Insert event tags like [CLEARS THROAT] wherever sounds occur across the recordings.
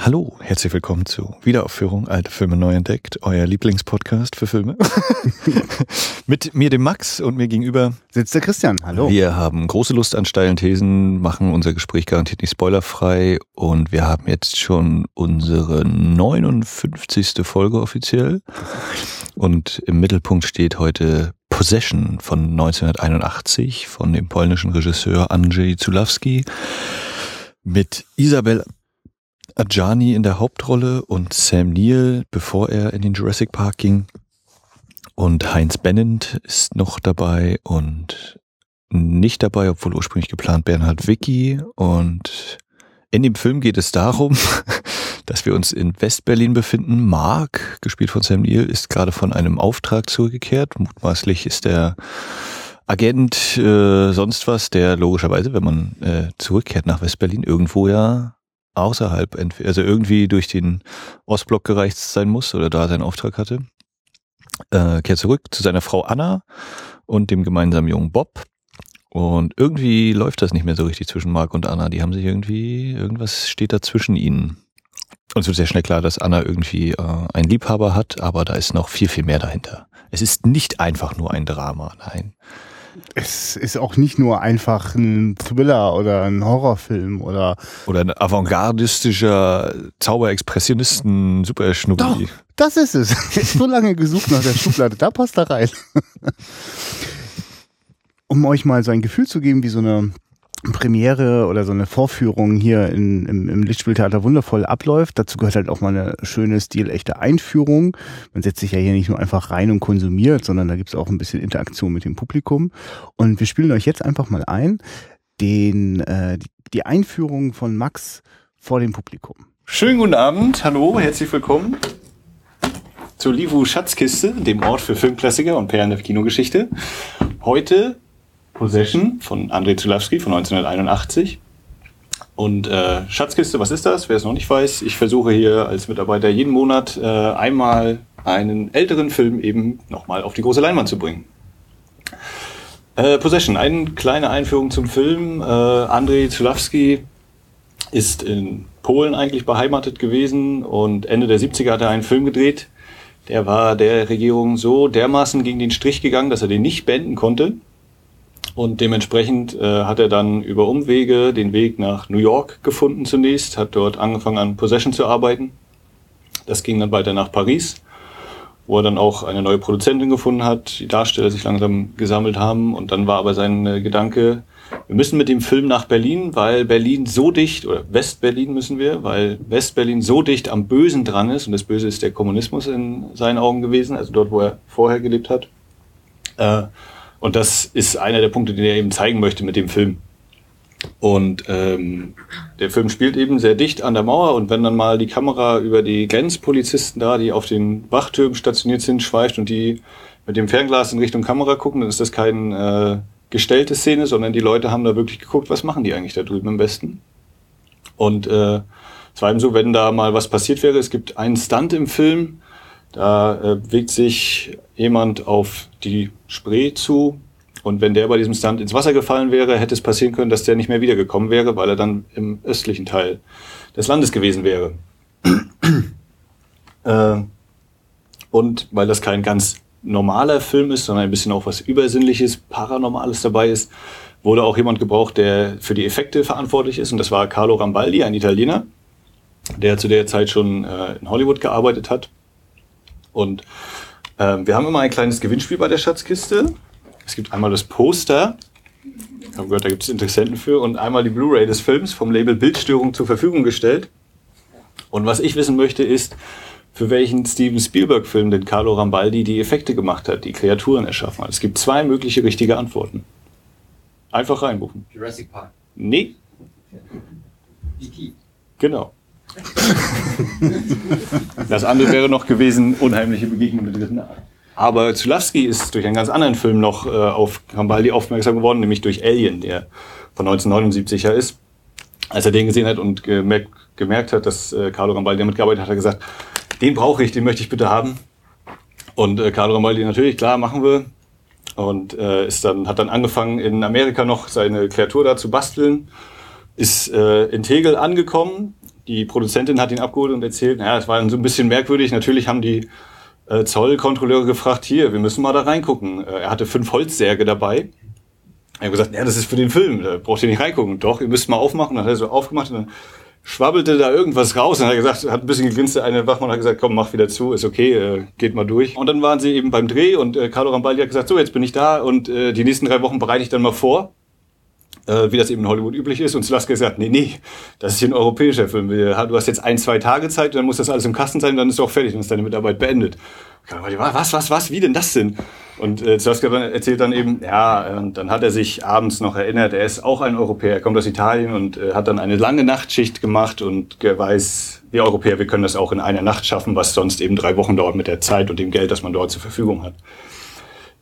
Hallo, herzlich willkommen zu Wiederaufführung Alte Filme neu entdeckt, euer Lieblingspodcast für Filme. [LAUGHS] Mit mir, dem Max, und mir gegenüber sitzt der Christian. Hallo. Wir haben große Lust an steilen Thesen, machen unser Gespräch garantiert nicht spoilerfrei und wir haben jetzt schon unsere 59. Folge offiziell. Und im Mittelpunkt steht heute Possession von 1981 von dem polnischen Regisseur Andrzej Zulawski mit Isabel Adjani in der Hauptrolle und Sam Neill, bevor er in den Jurassic Park ging. Und Heinz Bennent ist noch dabei und nicht dabei, obwohl ursprünglich geplant Bernhard Wicki. Und in dem Film geht es darum, [LAUGHS] dass wir uns in Westberlin befinden. Mark, gespielt von Sam Neill, ist gerade von einem Auftrag zurückgekehrt. Mutmaßlich ist der Agent äh, sonst was, der logischerweise, wenn man äh, zurückkehrt nach Westberlin, irgendwo ja außerhalb, also irgendwie durch den Ostblock gereicht sein muss oder da seinen Auftrag hatte. Äh, kehrt zurück zu seiner Frau Anna und dem gemeinsamen Jungen Bob. Und irgendwie läuft das nicht mehr so richtig zwischen Mark und Anna. Die haben sich irgendwie, irgendwas steht da zwischen ihnen. Und es wird sehr schnell klar, dass Anna irgendwie äh, einen Liebhaber hat, aber da ist noch viel, viel mehr dahinter. Es ist nicht einfach nur ein Drama, nein es ist auch nicht nur einfach ein Thriller oder ein Horrorfilm oder oder ein avantgardistischer Zauberexpressionisten Superschnubbi. Doch, das ist es. [LAUGHS] so lange gesucht nach der Schublade, da passt er rein. [LAUGHS] um euch mal so ein Gefühl zu geben, wie so eine Premiere oder so eine Vorführung hier in, im, im Lichtspieltheater wundervoll abläuft. Dazu gehört halt auch mal eine schöne, stilechte Einführung. Man setzt sich ja hier nicht nur einfach rein und konsumiert, sondern da gibt's auch ein bisschen Interaktion mit dem Publikum. Und wir spielen euch jetzt einfach mal ein, den, äh, die Einführung von Max vor dem Publikum. Schönen guten Abend, hallo, herzlich willkommen zur Livu Schatzkiste, dem Ort für Filmklassiker und Perlen der Kinogeschichte. Heute Possession von Andrei Zulawski von 1981. Und äh, Schatzkiste, was ist das? Wer es noch nicht weiß, ich versuche hier als Mitarbeiter jeden Monat äh, einmal einen älteren Film eben nochmal auf die große Leinwand zu bringen. Äh, Possession, eine kleine Einführung zum Film. Äh, Andrei Zulawski ist in Polen eigentlich beheimatet gewesen und Ende der 70er hat er einen Film gedreht. Der war der Regierung so dermaßen gegen den Strich gegangen, dass er den nicht beenden konnte. Und dementsprechend äh, hat er dann über Umwege den Weg nach New York gefunden zunächst, hat dort angefangen an Possession zu arbeiten. Das ging dann weiter nach Paris, wo er dann auch eine neue Produzentin gefunden hat, die Darsteller sich langsam gesammelt haben. Und dann war aber sein äh, Gedanke, wir müssen mit dem Film nach Berlin, weil Berlin so dicht, oder West-Berlin müssen wir, weil West-Berlin so dicht am Bösen dran ist, und das Böse ist der Kommunismus in seinen Augen gewesen, also dort, wo er vorher gelebt hat. Äh, und das ist einer der Punkte, den er eben zeigen möchte mit dem Film. Und ähm, der Film spielt eben sehr dicht an der Mauer und wenn dann mal die Kamera über die Grenzpolizisten da, die auf den Wachtürmen stationiert sind, schweift und die mit dem Fernglas in Richtung Kamera gucken, dann ist das keine äh, gestellte Szene, sondern die Leute haben da wirklich geguckt, was machen die eigentlich da drüben im Westen. Und äh, es war eben so, wenn da mal was passiert wäre, es gibt einen Stunt im Film, da äh, bewegt sich jemand auf die Spree zu und wenn der bei diesem Stunt ins Wasser gefallen wäre, hätte es passieren können, dass der nicht mehr wiedergekommen wäre, weil er dann im östlichen Teil des Landes gewesen wäre. [CLEARS THROAT] äh, und weil das kein ganz normaler Film ist, sondern ein bisschen auch was Übersinnliches, Paranormales dabei ist, wurde auch jemand gebraucht, der für die Effekte verantwortlich ist. Und das war Carlo Rambaldi, ein Italiener, der zu der Zeit schon äh, in Hollywood gearbeitet hat und ähm, wir haben immer ein kleines Gewinnspiel bei der Schatzkiste. Es gibt einmal das Poster. Ich habe gehört, da gibt es Interessenten für. Und einmal die Blu-ray des Films vom Label Bildstörung zur Verfügung gestellt. Und was ich wissen möchte ist, für welchen Steven Spielberg-Film denn Carlo Rambaldi die Effekte gemacht hat, die Kreaturen erschaffen hat. Es gibt zwei mögliche richtige Antworten. Einfach reinbuchen. Jurassic Park. Nee. E.T. Genau. [LAUGHS] das andere wäre noch gewesen, unheimliche Begegnung mit dritten Art. Aber Zulawski ist durch einen ganz anderen Film noch äh, auf Kambaldi aufmerksam geworden, nämlich durch Alien, der von 1979 ja ist. Als er den gesehen hat und gemerkt, gemerkt hat, dass äh, Carlo Rambaldi damit gearbeitet hat, hat er gesagt, den brauche ich, den möchte ich bitte haben. Und äh, Carlo Rambaldi natürlich, klar, machen wir. Und äh, ist dann, hat dann angefangen, in Amerika noch seine Kreatur da zu basteln, ist äh, in Tegel angekommen, die Produzentin hat ihn abgeholt und erzählt, naja, es war so ein bisschen merkwürdig. Natürlich haben die äh, Zollkontrolleure gefragt, hier, wir müssen mal da reingucken. Äh, er hatte fünf Holzsärge dabei. Er hat gesagt, ja, das ist für den Film, da braucht ihr nicht reingucken. Doch, ihr müsst mal aufmachen. Dann hat er so aufgemacht und dann schwabbelte da irgendwas raus und hat gesagt, hat ein bisschen gegrinst, eine Wachmann hat gesagt, komm, mach wieder zu, ist okay, äh, geht mal durch. Und dann waren sie eben beim Dreh und äh, Carlo Rambaldi hat gesagt, so, jetzt bin ich da und äh, die nächsten drei Wochen bereite ich dann mal vor äh, wie das eben in Hollywood üblich ist. Und Selaska gesagt, nee, nee, das ist hier ein europäischer Film. Du hast jetzt ein, zwei Tage Zeit, dann muss das alles im Kasten sein, dann ist es auch fertig, dann ist deine Mitarbeit beendet. Was, was, was, wie denn das denn? Und äh, Selaska erzählt dann eben, ja, und dann hat er sich abends noch erinnert, er ist auch ein Europäer, er kommt aus Italien und äh, hat dann eine lange Nachtschicht gemacht und weiß, wir Europäer, wir können das auch in einer Nacht schaffen, was sonst eben drei Wochen dauert mit der Zeit und dem Geld, das man dort zur Verfügung hat.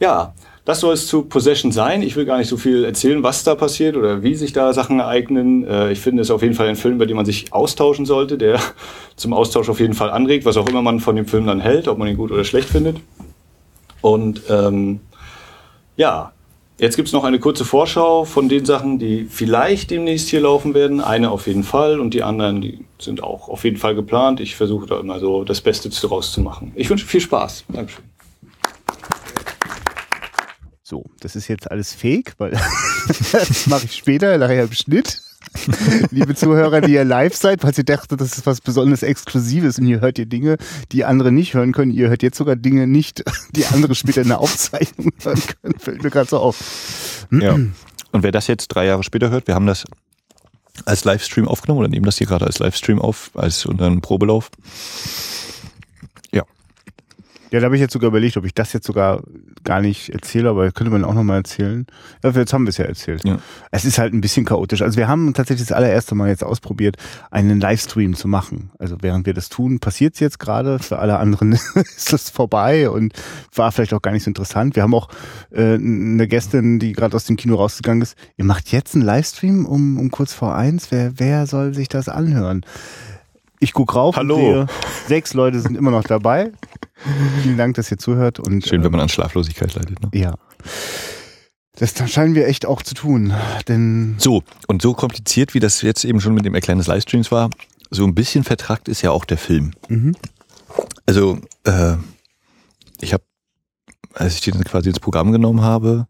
Ja, das soll es zu Possession sein. Ich will gar nicht so viel erzählen, was da passiert oder wie sich da Sachen ereignen. Äh, ich finde es auf jeden Fall ein Film, bei dem man sich austauschen sollte, der [LAUGHS] zum Austausch auf jeden Fall anregt, was auch immer man von dem Film dann hält, ob man ihn gut oder schlecht findet. Und ähm, ja, jetzt gibt's noch eine kurze Vorschau von den Sachen, die vielleicht demnächst hier laufen werden. Eine auf jeden Fall und die anderen, die sind auch auf jeden Fall geplant. Ich versuche da immer so das Beste daraus zu machen. Ich wünsche viel Spaß. Dankeschön. So, das ist jetzt alles fake, weil [LAUGHS] das mache ich später, nachher im Schnitt. Liebe Zuhörer, die ihr live seid, falls ihr dachtet, das ist was besonders Exklusives und ihr hört ihr Dinge, die andere nicht hören können. Ihr hört jetzt sogar Dinge nicht, die andere später in der Aufzeichnung hören können. Fällt mir gerade so auf. Ja. Und wer das jetzt drei Jahre später hört, wir haben das als Livestream aufgenommen oder nehmen das hier gerade als Livestream auf, als unseren Probelauf. Ja, da habe ich jetzt sogar überlegt, ob ich das jetzt sogar gar nicht erzähle, aber könnte man auch nochmal erzählen. Ja, jetzt haben wir es ja erzählt. Ja. Es ist halt ein bisschen chaotisch. Also wir haben tatsächlich das allererste Mal jetzt ausprobiert, einen Livestream zu machen. Also während wir das tun, passiert es jetzt gerade. Für alle anderen [LAUGHS] ist es vorbei und war vielleicht auch gar nicht so interessant. Wir haben auch äh, eine Gästin, die gerade aus dem Kino rausgegangen ist. Ihr macht jetzt einen Livestream um, um kurz vor eins. Wer, wer soll sich das anhören? Ich guck rauf Hallo. sehe, sechs Leute sind immer noch dabei. Vielen Dank, dass ihr zuhört. Und, Schön, wenn man an Schlaflosigkeit leidet. Ne? Ja. Das scheinen wir echt auch zu tun, denn so und so kompliziert, wie das jetzt eben schon mit dem Erklären des Livestreams war, so ein bisschen vertrackt ist ja auch der Film. Mhm. Also äh, ich habe, als ich den quasi ins Programm genommen habe,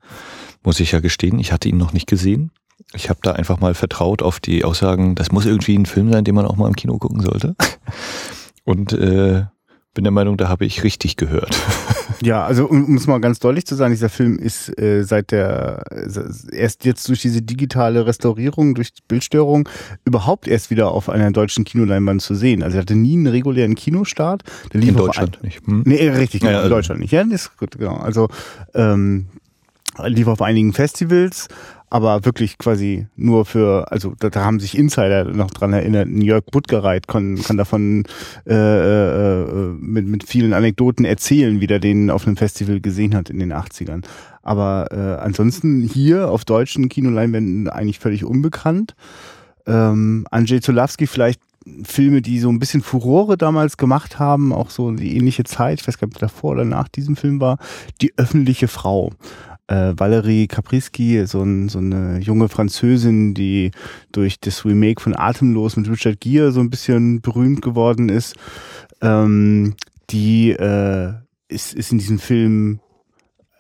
muss ich ja gestehen, ich hatte ihn noch nicht gesehen. Ich habe da einfach mal vertraut auf die Aussagen, das muss irgendwie ein Film sein, den man auch mal im Kino gucken sollte. [LAUGHS] Und äh, bin der Meinung, da habe ich richtig gehört. [LAUGHS] Ja, also um, um es mal ganz deutlich zu sagen, dieser Film ist äh, seit der erst jetzt durch diese digitale Restaurierung, durch Bildstörung überhaupt erst wieder auf einer deutschen Kinoleinwand zu sehen. Also er hatte nie einen regulären Kinostart. Der lief in Deutschland ein, nicht. Hm? Nee, richtig, ja, also. in Deutschland nicht. Ja, das ist gut, genau. Also ähm, lief auf einigen Festivals, aber wirklich quasi nur für, also da, da haben sich Insider noch dran erinnert, Jörg Buttgereit kann, kann davon äh, äh, mit, mit vielen Anekdoten erzählen, wie der den auf einem Festival gesehen hat in den 80ern. Aber äh, ansonsten hier auf deutschen Kinoleinwänden eigentlich völlig unbekannt. Ähm, Andrzej Zulawski vielleicht Filme, die so ein bisschen Furore damals gemacht haben, auch so die ähnliche Zeit, ich weiß gar nicht, davor oder nach diesem Film war, Die öffentliche Frau äh, Valerie Kapriski, so, ein, so eine junge Französin, die durch das Remake von Atemlos mit Richard Gere so ein bisschen berühmt geworden ist. Ähm, die äh, ist, ist in diesem Film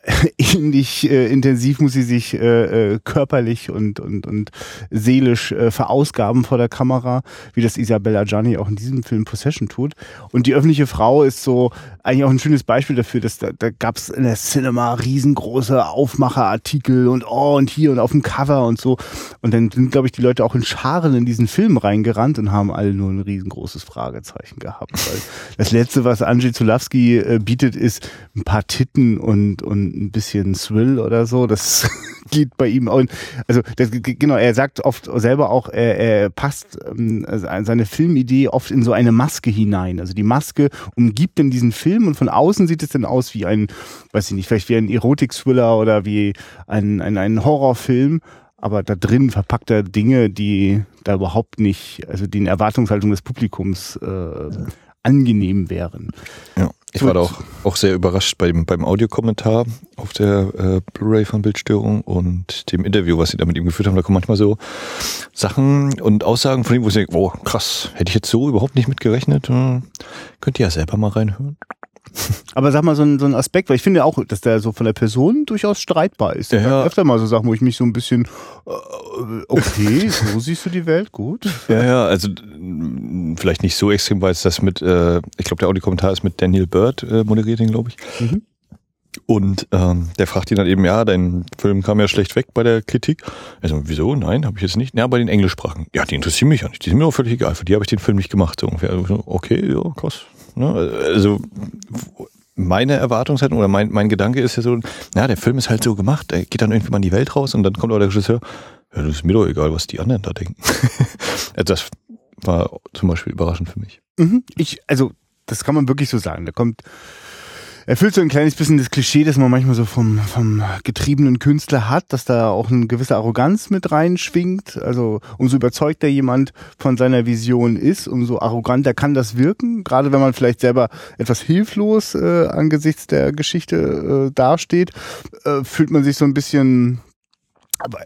[LAUGHS] ähnlich äh, intensiv muss sie sich äh, äh, körperlich und, und, und seelisch äh, verausgaben vor der Kamera, wie das Isabella Gianni auch in diesem Film Possession tut. Und die öffentliche Frau ist so eigentlich auch ein schönes Beispiel dafür, dass da, da gab es in der Cinema riesengroße Aufmacherartikel und oh und hier und auf dem Cover und so. Und dann sind, glaube ich, die Leute auch in Scharen in diesen Film reingerannt und haben alle nur ein riesengroßes Fragezeichen gehabt. Weil [LAUGHS] das Letzte, was Andrzej Zulawski äh, bietet, ist ein paar Titten und, und ein bisschen Thrill oder so. Das [LAUGHS] geht bei ihm auch. Also das, genau, er sagt oft selber auch, er, er passt ähm, also seine Filmidee oft in so eine Maske hinein. Also die Maske umgibt dann diesen Film und von außen sieht es dann aus wie ein, weiß ich nicht, vielleicht wie ein Erotik-Thriller oder wie ein, ein, ein Horrorfilm. Aber da drin verpackt er Dinge, die da überhaupt nicht, also den Erwartungshaltungen des Publikums äh, angenehm wären. Ja. Ich war da auch, auch sehr überrascht beim, beim Audiokommentar auf der äh, Blu-ray von Bildstörung und dem Interview, was sie da mit ihm geführt haben. Da kommen manchmal so Sachen und Aussagen von ihm, wo ich denke, oh krass, hätte ich jetzt so überhaupt nicht mitgerechnet. Hm, könnt ihr ja selber mal reinhören. Aber sag mal so ein, so ein Aspekt, weil ich finde auch, dass der so von der Person durchaus streitbar ist. Ja, Ich ja. öfter mal so Sachen, wo ich mich so ein bisschen, äh, okay, so siehst du die Welt, gut. Ja, ja, also vielleicht nicht so extrem, weil es das mit, äh, ich glaube, der Audiokommentar ist mit Daniel Bird äh, moderiert, glaube ich. Mhm. Und ähm, der fragt ihn dann eben, ja, dein Film kam ja schlecht weg bei der Kritik. Also, wieso? Nein, habe ich jetzt nicht. Ja, bei den Englischsprachen. Ja, die interessieren mich ja nicht. Die sind mir auch völlig egal. Für die habe ich den Film nicht gemacht. So ungefähr. Also, Okay, ja, krass. Ne? Also meine Erwartungshaltung oder mein, mein Gedanke ist ja so, na, der Film ist halt so gemacht, der geht dann irgendwie mal in die Welt raus und dann kommt aber der Regisseur, ja, das ist mir doch egal, was die anderen da denken. [LAUGHS] also das war zum Beispiel überraschend für mich. Mhm. Ich, also, das kann man wirklich so sagen. Da kommt, erfüllt so ein kleines bisschen das Klischee, das man manchmal so vom, vom getriebenen Künstler hat, dass da auch eine gewisse Arroganz mit reinschwingt. Also, umso überzeugter jemand von seiner Vision ist, umso arroganter kann das wirken. Gerade wenn man vielleicht selber etwas hilflos äh, angesichts der Geschichte äh, dasteht, äh, fühlt man sich so ein bisschen aber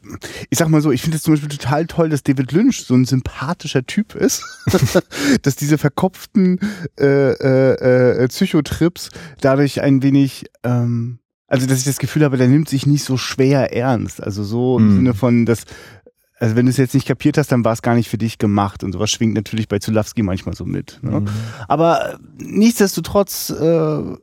ich sag mal so, ich finde es zum Beispiel total toll, dass David Lynch so ein sympathischer Typ ist, [LAUGHS] dass diese verkopften äh, äh, äh, Psychotrips dadurch ein wenig, ähm, also dass ich das Gefühl habe, der nimmt sich nicht so schwer ernst. Also so im Mhm. Sinne von, dass also wenn du es jetzt nicht kapiert hast, dann war es gar nicht für dich gemacht und sowas schwingt natürlich bei Zulawski manchmal so mit. Ne? Aber äh, nichtsdestotrotz, äh,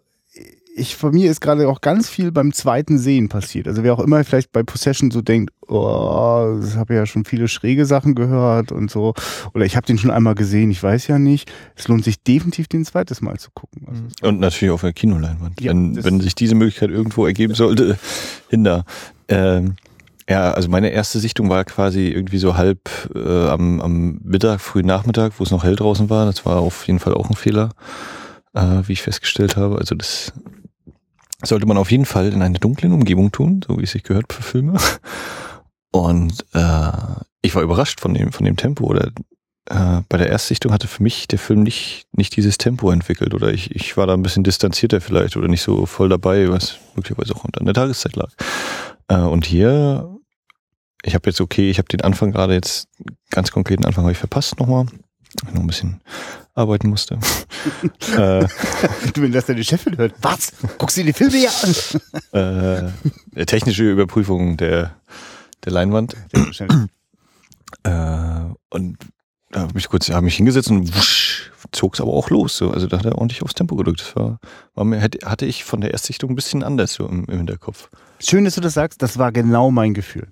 ich, von mir ist gerade auch ganz viel beim zweiten Sehen passiert. Also wer auch immer vielleicht bei Possession so denkt, oh, ich habe ja schon viele schräge Sachen gehört und so, oder ich habe den schon einmal gesehen, ich weiß ja nicht. Es lohnt sich definitiv, den zweites Mal zu gucken. Also, Und natürlich auf der Kinoleinwand. Ja, wenn, das- wenn sich diese Möglichkeit irgendwo ergeben sollte, [LAUGHS] hinder. Ähm, ja, also meine erste Sichtung war quasi irgendwie so halb äh, am, am Mittag, frühen Nachmittag, wo es noch hell draußen war. Das war auf jeden Fall auch ein Fehler, äh, wie ich festgestellt habe. Also das sollte man auf jeden Fall in einer dunklen Umgebung tun, so wie es sich gehört für Filme. Und äh, ich war überrascht von dem, von dem Tempo oder äh, bei der Erstsichtung hatte für mich der Film nicht, nicht dieses Tempo entwickelt oder ich, ich war da ein bisschen distanzierter vielleicht oder nicht so voll dabei, was möglicherweise auch an der Tageszeit lag. Äh, und hier, ich habe jetzt okay, ich habe den Anfang gerade jetzt, ganz konkreten Anfang habe ich verpasst nochmal, noch ein bisschen arbeiten musste. [LAUGHS] äh, du, wenn das deine Chefin hört, was? Guckst du dir die Filme ja an? äh, technische Überprüfung der, der Leinwand. Äh, und da habe ich kurz, habe mich hingesetzt und wusch, zog es aber auch los. So. Also da hat er ordentlich aufs Tempo gedrückt. Das war, war mir, hatte ich von der Erstsichtung ein bisschen anders so im, im Hinterkopf. Schön, dass du das sagst. Das war genau mein Gefühl.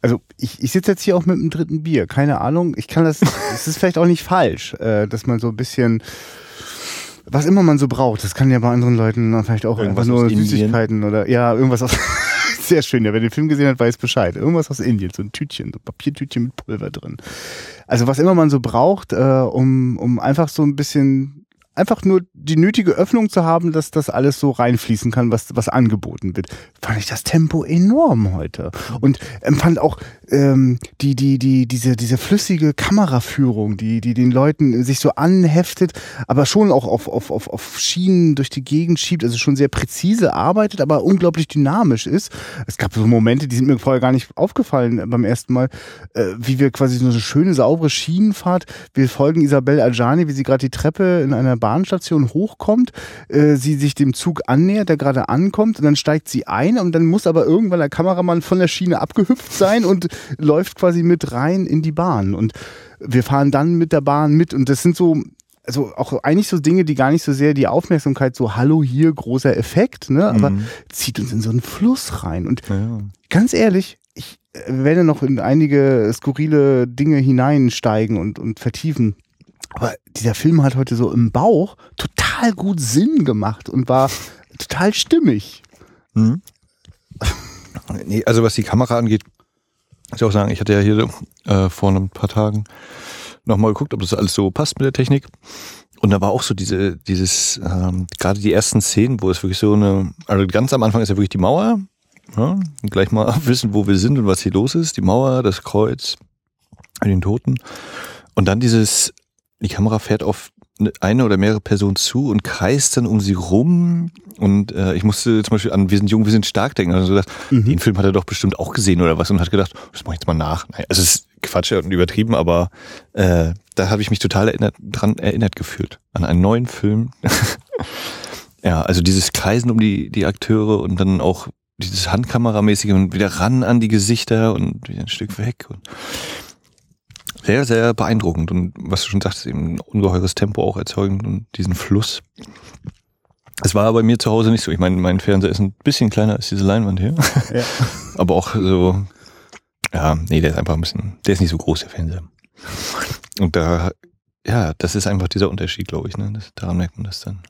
Also ich, ich sitze jetzt hier auch mit dem dritten Bier. Keine Ahnung. Ich kann das. [LAUGHS] Es ist vielleicht auch nicht falsch, äh, dass man so ein bisschen was immer man so braucht. Das kann ja bei anderen Leuten vielleicht auch Irgendwas einfach nur. Süßigkeiten oder ja irgendwas aus. [LAUGHS] Sehr schön. Ja, wer den Film gesehen hat, weiß Bescheid. Irgendwas aus Indien, so ein Tütchen, so ein Papiertütchen mit Pulver drin. Also was immer man so braucht, äh, um um einfach so ein bisschen einfach nur die nötige Öffnung zu haben, dass das alles so reinfließen kann, was, was angeboten wird. Fand ich das Tempo enorm heute. Und empfand auch ähm, die, die, die, diese, diese flüssige Kameraführung, die, die den Leuten sich so anheftet, aber schon auch auf, auf, auf, auf Schienen durch die Gegend schiebt, also schon sehr präzise arbeitet, aber unglaublich dynamisch ist. Es gab so Momente, die sind mir vorher gar nicht aufgefallen beim ersten Mal, äh, wie wir quasi so eine schöne, saubere Schienenfahrt, wir folgen Isabel Adjani, wie sie gerade die Treppe in einer Bahnstation hochkommt, äh, sie sich dem Zug annähert, der gerade ankommt und dann steigt sie ein und dann muss aber irgendwann der Kameramann von der Schiene abgehüpft sein und läuft quasi mit rein in die Bahn und wir fahren dann mit der Bahn mit und das sind so also auch eigentlich so Dinge, die gar nicht so sehr die Aufmerksamkeit so hallo hier großer Effekt, ne, aber Mhm. zieht uns in so einen Fluss rein und Ja. ganz ehrlich, ich äh, werde noch in einige skurrile Dinge hineinsteigen und, und vertiefen. Aber dieser Film hat heute so im Bauch total gut Sinn gemacht und war total stimmig. Mhm. Nee, also was die Kamera angeht, muss ich auch sagen, ich hatte ja hier äh, vor ein paar Tagen nochmal geguckt, ob das alles so passt mit der Technik. Und da war auch so diese, dieses, ähm, gerade die ersten Szenen, wo es wirklich so eine, also ganz am Anfang ist ja wirklich die Mauer, ja, gleich mal [LAUGHS] wissen, wo wir sind und was hier los ist. Die Mauer, das Kreuz, den Toten. Und dann dieses, die Kamera fährt auf eine- eine oder mehrere Personen zu und kreist dann um sie rum. Und äh, ich musste zum Beispiel an Wir sind jung, wir sind stark denken. Also gedacht, den Film hat er doch bestimmt auch gesehen oder was und hat gedacht, das mache ich jetzt mal nach. Nein, also es ist Quatsch und übertrieben, aber äh, da habe ich mich total erinnert, dran erinnert gefühlt. An einen neuen Film. [LAUGHS] ja, also dieses Kreisen um die, die Akteure und dann auch dieses Handkameramäßige und wieder ran an die Gesichter und wieder ein Stück weg. Und sehr, sehr beeindruckend und was du schon sagst, eben ein ungeheures Tempo auch erzeugend und diesen Fluss. Es war bei mir zu Hause nicht so. Ich meine, mein Fernseher ist ein bisschen kleiner als diese Leinwand hier. [LAUGHS] Ja. [LAUGHS] Aber auch so, ja, nee, der ist einfach ein bisschen, der ist nicht so groß, der Fernseher. Und da, ja, das ist einfach dieser Unterschied, glaube ich. Ne? Das, daran merkt man das dann.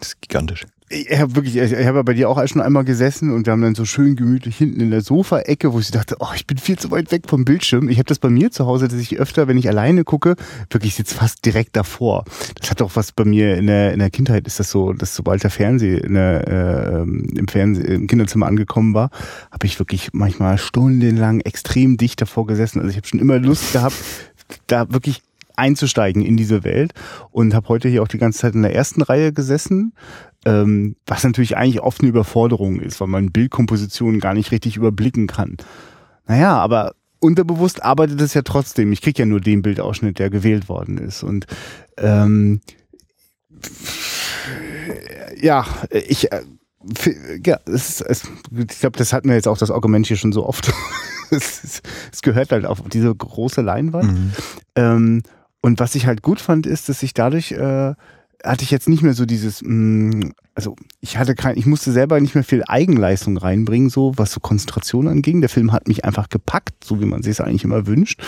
Das ist gigantisch. Ich habe wirklich, ich habe ja bei dir auch schon einmal gesessen und wir haben dann so schön gemütlich hinten in der Sofaecke, wo ich dachte, oh, ich bin viel zu weit weg vom Bildschirm. Ich habe das bei mir zu Hause, dass ich öfter, wenn ich alleine gucke, wirklich sitze fast direkt davor. Das hat auch was bei mir in der, in der Kindheit ist das so, dass sobald der Fernseher äh, im Fernseh, im Kinderzimmer angekommen war, habe ich wirklich manchmal stundenlang extrem dicht davor gesessen. Also ich habe schon immer Lust gehabt, da wirklich einzusteigen in diese Welt und habe heute hier auch die ganze Zeit in der ersten Reihe gesessen, ähm, was natürlich eigentlich oft eine Überforderung ist, weil man Bildkompositionen gar nicht richtig überblicken kann. Naja, aber unterbewusst arbeitet es ja trotzdem. Ich krieg ja nur den Bildausschnitt, der gewählt worden ist. Und ähm, ja, ich äh, ja, es, es, ich glaube, das hatten wir jetzt auch das Argument hier schon so oft. [LAUGHS] es, es, gehört halt auf diese große Leinwand. Ähm, und was ich halt gut fand, ist, dass ich dadurch äh, hatte ich jetzt nicht mehr so dieses, mh, also ich hatte kein, ich musste selber nicht mehr viel Eigenleistung reinbringen, so was so Konzentration anging. Der Film hat mich einfach gepackt, so wie man sich es eigentlich immer wünscht.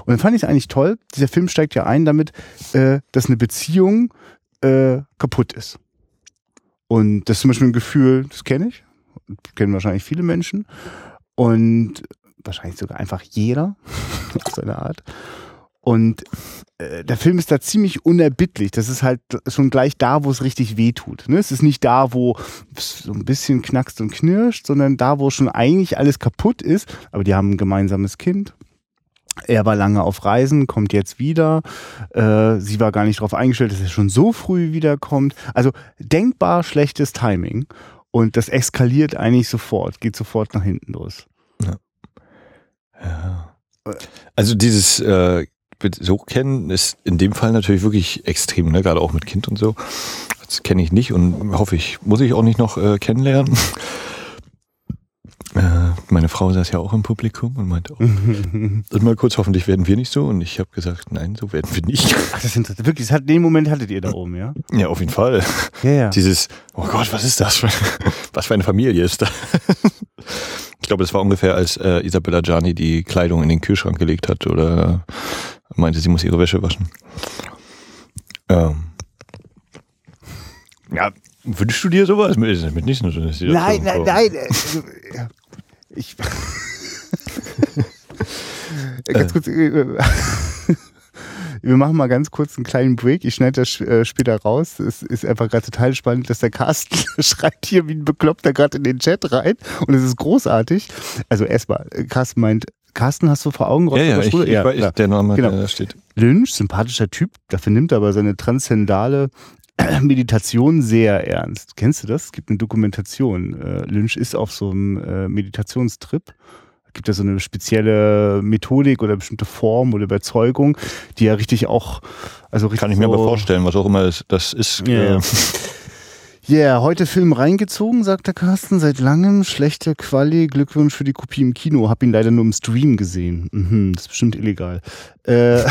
Und dann fand ich es eigentlich toll. Dieser Film steigt ja ein damit, äh, dass eine Beziehung äh, kaputt ist. Und das ist zum Beispiel ein Gefühl, das kenne ich, kennen wahrscheinlich viele Menschen und wahrscheinlich sogar einfach jeder [LAUGHS] auf seine Art. Und äh, der Film ist da ziemlich unerbittlich. Das ist halt schon gleich da, wo es richtig weh tut. Ne? Es ist nicht da, wo es so ein bisschen knackst und knirscht, sondern da, wo schon eigentlich alles kaputt ist. Aber die haben ein gemeinsames Kind. Er war lange auf Reisen, kommt jetzt wieder. Äh, sie war gar nicht darauf eingestellt, dass er schon so früh wiederkommt. Also denkbar schlechtes Timing. Und das eskaliert eigentlich sofort, geht sofort nach hinten los. Ja. Also dieses äh, so kennen ist in dem Fall natürlich wirklich extrem, ne? gerade auch mit Kind und so. Das kenne ich nicht und hoffe ich, muss ich auch nicht noch äh, kennenlernen. Äh, meine Frau saß ja auch im Publikum und meinte, oh, [LAUGHS] und mal kurz, hoffentlich werden wir nicht so. Und ich habe gesagt, nein, so werden wir nicht. Ach, das ist interessant. Wirklich, das hat, den Moment hattet ihr da oben, ja? Ja, auf jeden Fall. Ja, ja. Dieses, oh Gott, was ist das? [LAUGHS] Was für eine Familie ist da? Ich glaube, das war ungefähr, als äh, Isabella Gianni die Kleidung in den Kühlschrank gelegt hat oder meinte, sie muss ihre Wäsche waschen. Ähm. Ja, wünschst du dir sowas? Mit, nicht nur so eine Situation, Nein, nein, nein. äh, [LAUGHS] ja. Ich. ganz kurz. äh, [LAUGHS] Wir machen mal ganz kurz einen kleinen Break. Ich schneide das äh, später raus. Es ist einfach gerade total spannend, dass der Carsten [LAUGHS] schreibt hier wie ein Bekloppter gerade in den Chat rein. Und es ist großartig. Also erstmal, äh, Carsten meint, Carsten, hast du vor Augen? Ja, ja, ich, klar. der Name, Genau. der da steht. Lynch, sympathischer Typ, dafür nimmt er aber seine transzendale Meditation sehr ernst. Kennst du das? Es gibt eine Dokumentation. Äh, Lynch ist auf so einem äh, Meditationstrip. Es gibt ja so eine spezielle Methodik oder bestimmte Form oder Überzeugung, die ja richtig auch, also richtig Kann ich mir so, aber vorstellen, was auch immer das ist. Ja. Äh, Ja, yeah, heute Film reingezogen, sagt der Carsten, seit langem. Schlechte Quali, Glückwunsch für die Kopie im Kino. Hab ihn leider nur im Stream gesehen. Mhm, das ist bestimmt illegal. Äh, [LAUGHS]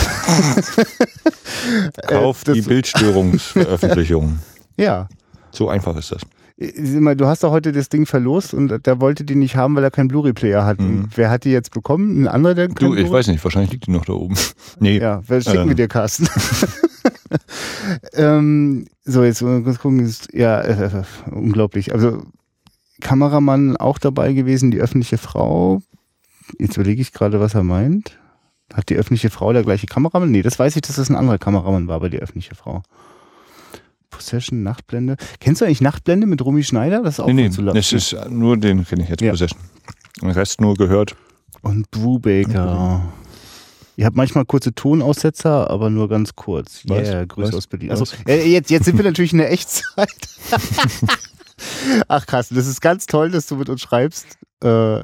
Kauf [LAUGHS] das- die Bildstörungsveröffentlichung. [LAUGHS] ja. So einfach ist das. Sieh mal, Du hast doch heute das Ding verlost und der wollte die nicht haben, weil er keinen Blu-ray-Player hat. Mhm. Wer hat die jetzt bekommen? Ein anderer, der Du, ich weiß nicht, wahrscheinlich liegt die noch da oben. [LAUGHS] Nee, Ja, wer schicken Ähm. wir dir, Carsten? [LAUGHS] ähm, so, jetzt kurz gucken. Ist, ja, äh, äh, unglaublich. Also, Kameramann auch dabei gewesen, die öffentliche Frau. Jetzt überlege ich gerade, was er meint. Hat die öffentliche Frau der gleiche Kameramann? Nee, das weiß ich, dass das ein anderer Kameramann war, aber die öffentliche Frau. Possession, Nachtblende. Kennst du eigentlich Nachtblende mit Romy Schneider? Das ist auch nee, nee, von Zulapski. das ist nur den kenne ich jetzt Ja. Possession. Den Rest nur gehört. Und Brubaker. Ihr habt manchmal kurze Tonaussetzer, aber nur ganz kurz. Was? Yeah, Grüße aus Berlin. Was? Also, äh, jetzt, jetzt sind wir natürlich in der Echtzeit. [LAUGHS] ach krass, das ist ganz toll, dass du mit uns schreibst. Äh,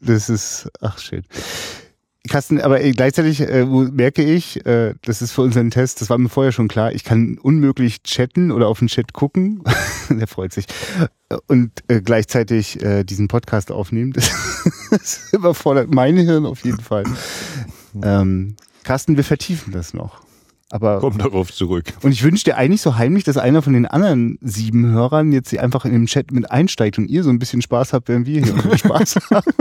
das ist, ach schön. Carsten, aber äh, gleichzeitig äh, merke ich, äh, das ist für unseren Test, das war mir vorher schon klar, ich kann unmöglich chatten oder auf den Chat gucken. [LAUGHS] Der freut sich. Und äh, gleichzeitig äh, diesen Podcast aufnehmen. Das, [LAUGHS] das überfordert mein Hirn auf jeden Fall. Ähm, Carsten, wir vertiefen das noch. Aber Komm darauf zurück. und ich wünsche dir eigentlich so heimlich, dass einer von den anderen sieben Hörern jetzt einfach in dem Chat mit einsteigt und ihr so ein bisschen Spaß habt, während wir hier [LAUGHS] Spaß haben.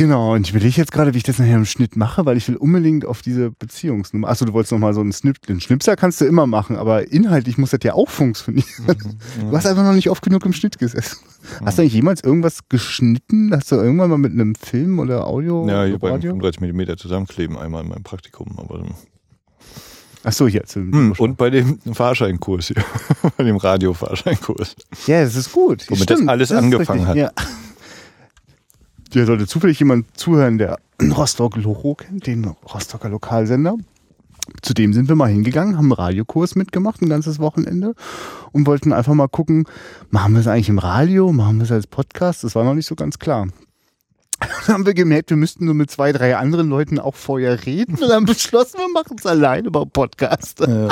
Genau, und ich überlege jetzt gerade, wie ich das nachher im Schnitt mache, weil ich will unbedingt auf diese Beziehungsnummer. Achso, du wolltest noch mal so einen Snip, den Schnipser kannst du immer machen, aber inhaltlich muss das ja auch funktionieren. [LAUGHS] Du hast einfach noch nicht oft genug im Schnitt gesessen. Hast du eigentlich jemals irgendwas geschnitten? Hast du irgendwann mal mit einem Film oder Audio Ja, hier beim Radio? 35 mm zusammenkleben einmal in meinem Praktikum. Aber, Achso, hier. Zum hm, und bei dem Fahrscheinkurs hier. [LAUGHS] bei dem Radio-Fahrscheinkurs. Ja, das ist gut. Womit das alles ist angefangen richtig. Ja. Hier sollte zufällig jemand zuhören, der [CLEARS THROAT] Rostock Locho kennt, den Rostocker Lokalsender. Zu dem sind wir mal hingegangen, haben einen Radiokurs mitgemacht, ein ganzes Wochenende und wollten einfach mal gucken, machen wir es eigentlich im Radio, machen wir es als Podcast? Das war noch nicht so ganz klar. Dann [LAUGHS] haben wir gemerkt, wir müssten nur mit zwei, drei anderen Leuten auch vorher reden und haben [LAUGHS] beschlossen, wir machen es alleine beim Podcast. Ja.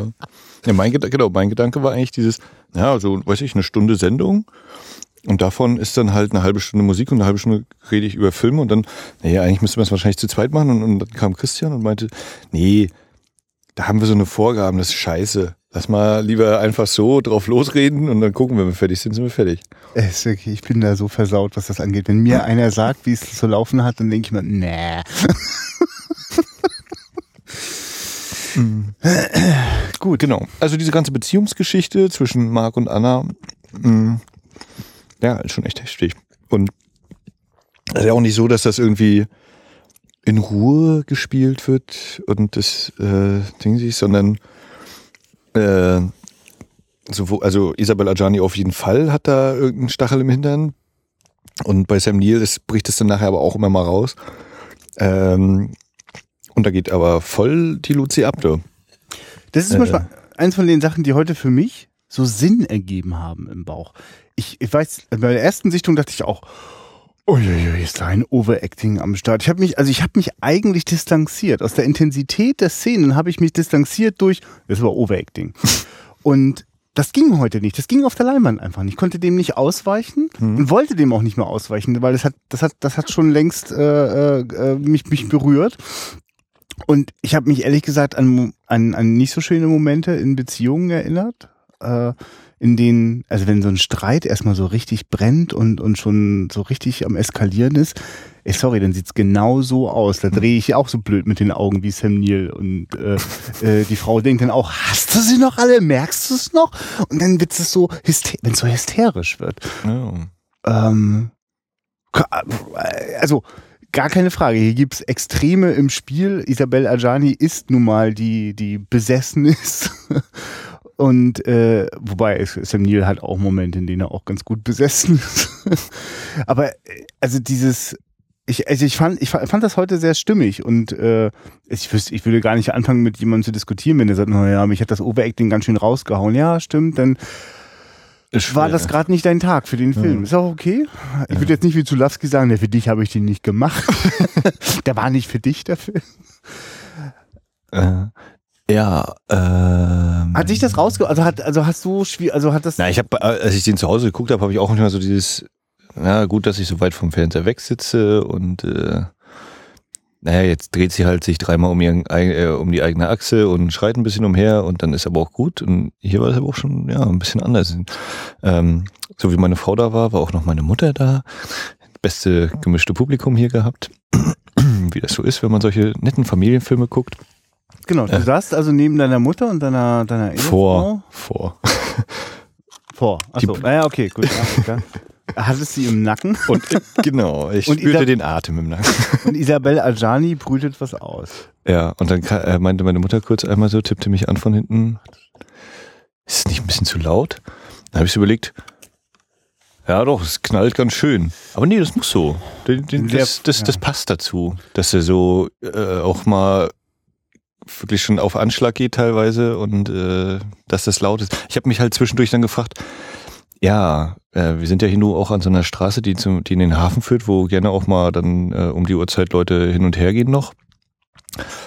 ja, mein, Ged- genau, mein Gedanke war eigentlich dieses, ja, so, weiß ich, eine Stunde Sendung. Und davon ist dann halt eine halbe Stunde Musik und eine halbe Stunde rede ich über Filme und dann, naja, eigentlich müsste man es wahrscheinlich zu zweit machen und, und dann kam Christian und meinte, nee, da haben wir so eine Vorgaben, das ist scheiße. Lass mal lieber einfach so drauf losreden und dann gucken, wenn wir fertig sind, sind wir fertig. Ist ich bin da so versaut, was das angeht. Wenn mir einer sagt, wie es zu laufen hat, dann denke ich mir, nee. [LAUGHS] Gut, genau. Also diese ganze Beziehungsgeschichte zwischen Marc und Anna, mh, ja, ist schon echt heftig. Und es ist ja auch nicht so, dass das irgendwie in Ruhe gespielt wird und das äh, Ding sich, sondern äh, so, also Isabel Adjani auf jeden Fall hat da irgendeinen Stachel im Hintern. Und bei Sam Neill ist, bricht es dann nachher aber auch immer mal raus. Ähm, und da geht aber voll die Luzi ab, du. Das ist Äh. manchmal eins von den Sachen, die heute für mich so Sinn ergeben haben im Bauch. Ich, ich weiß, bei der ersten Sichtung dachte ich auch, uiuiui, ist da ein Overacting am Start. Ich habe mich, also ich habe mich eigentlich distanziert. Aus der Intensität der Szenen habe ich mich distanziert durch, das war Overacting. [LAUGHS] Und das ging heute nicht. Das ging auf der Leinwand einfach nicht. Ich konnte dem nicht ausweichen und wollte dem auch nicht mehr ausweichen, weil das hat, das hat, das hat schon längst äh, äh, mich, mich berührt. Und ich habe mich ehrlich gesagt an, an, an nicht so schöne Momente in Beziehungen erinnert, äh, in denen, also wenn so ein Streit erstmal so richtig brennt und, und schon so richtig am Eskalieren ist, ey, sorry, dann sieht's genau so aus. Da drehe ich auch so blöd mit den Augen wie Sam Neill. Und äh, äh, die Frau denkt dann auch, hast du sie noch alle? Merkst du es noch? Und dann wird es so, wenn es so hysterisch wird. Ja. Ähm, also gar keine Frage. Hier gibt's Extreme im Spiel. Isabel Adjani ist nun mal die, die besessen ist. Und äh, wobei Sam Neill hat auch Momente, in denen er auch ganz gut besessen ist. [LAUGHS] Aber äh, also dieses, ich, also ich fand, ich fa- fand das heute sehr stimmig und äh, ich wüsste, ich würde gar nicht anfangen, mit jemandem zu diskutieren, wenn er sagt, naja, mich hat das Overacting ganz schön rausgehauen. Ja, stimmt, dann Ist war schwer. das gerade nicht dein Tag für den Film. Ist auch okay. Ich würde jetzt nicht wie Zulawski sagen, ne, für dich habe ich den nicht gemacht. [LAUGHS] der war nicht für dich der Film. Äh, ja, ähm, Hat sich das rausge... Also, hat, also hast du... Also hat das... Na, ich habe, als ich den zu Hause geguckt habe, habe ich auch manchmal so dieses, na gut, dass ich so weit vom Fernseher weg sitze und äh, naja, jetzt dreht sie halt sich dreimal um, ihren, äh, um die eigene Achse und schreit ein bisschen umher und dann ist aber auch gut. Und hier war es aber auch schon ja ein bisschen anders. Ähm, so wie meine Frau da war, war auch noch meine Mutter da. Beste gemischte Publikum hier gehabt. [CLEARS THROAT] Wie das so ist, wenn man solche netten Familienfilme guckt. Genau, du äh, saßt also neben deiner Mutter und deiner, deiner Vor, vor. Ehefrau? [LAUGHS] Vor. Achso, naja, okay, gut. Ja. Hattest sie im Nacken Und [LAUGHS] genau, ich Und spürte Isa- den Atem im Nacken. und [LAUGHS] Isabel Adjani brütet was aus. Ja, und dann äh, meinte meine Mutter kurz einmal so, tippte mich an von hinten. Ist es nicht ein bisschen zu laut? Dann habe ich so überlegt, Ja, doch, es knallt ganz schön. Aber nee, das muss so. Das, das, das, das passt dazu, dass er so äh, auch mal wirklich schon auf Anschlag geht teilweise und äh, dass das laut ist. Ich habe mich halt zwischendurch dann gefragt, ja, äh, wir sind ja hier nur auch an so einer Straße, die, zum, die in den Hafen führt, wo gerne auch mal dann äh, um die Uhrzeit Leute hin und her gehen noch.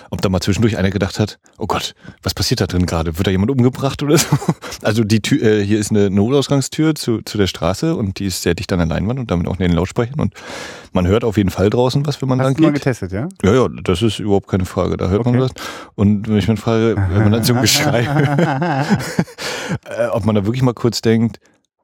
Ob da mal zwischendurch einer gedacht hat, oh Gott, was passiert da drin gerade? Wird da jemand umgebracht oder so? [LAUGHS] Also die Tür, äh, hier ist eine Notausgangstür zu, zu der Straße und die ist sehr dicht an der Leinwand und damit auch in den Lautsprechern und man hört auf jeden Fall draußen was, wenn man Hast lang du mal getestet, ja? Ja, ja, das ist überhaupt keine Frage. Da hört man Okay. was. Und wenn ich mich frage, wenn man dann so ein [LAUGHS] Geschrei, [LAUGHS] äh, ob man da wirklich mal kurz denkt,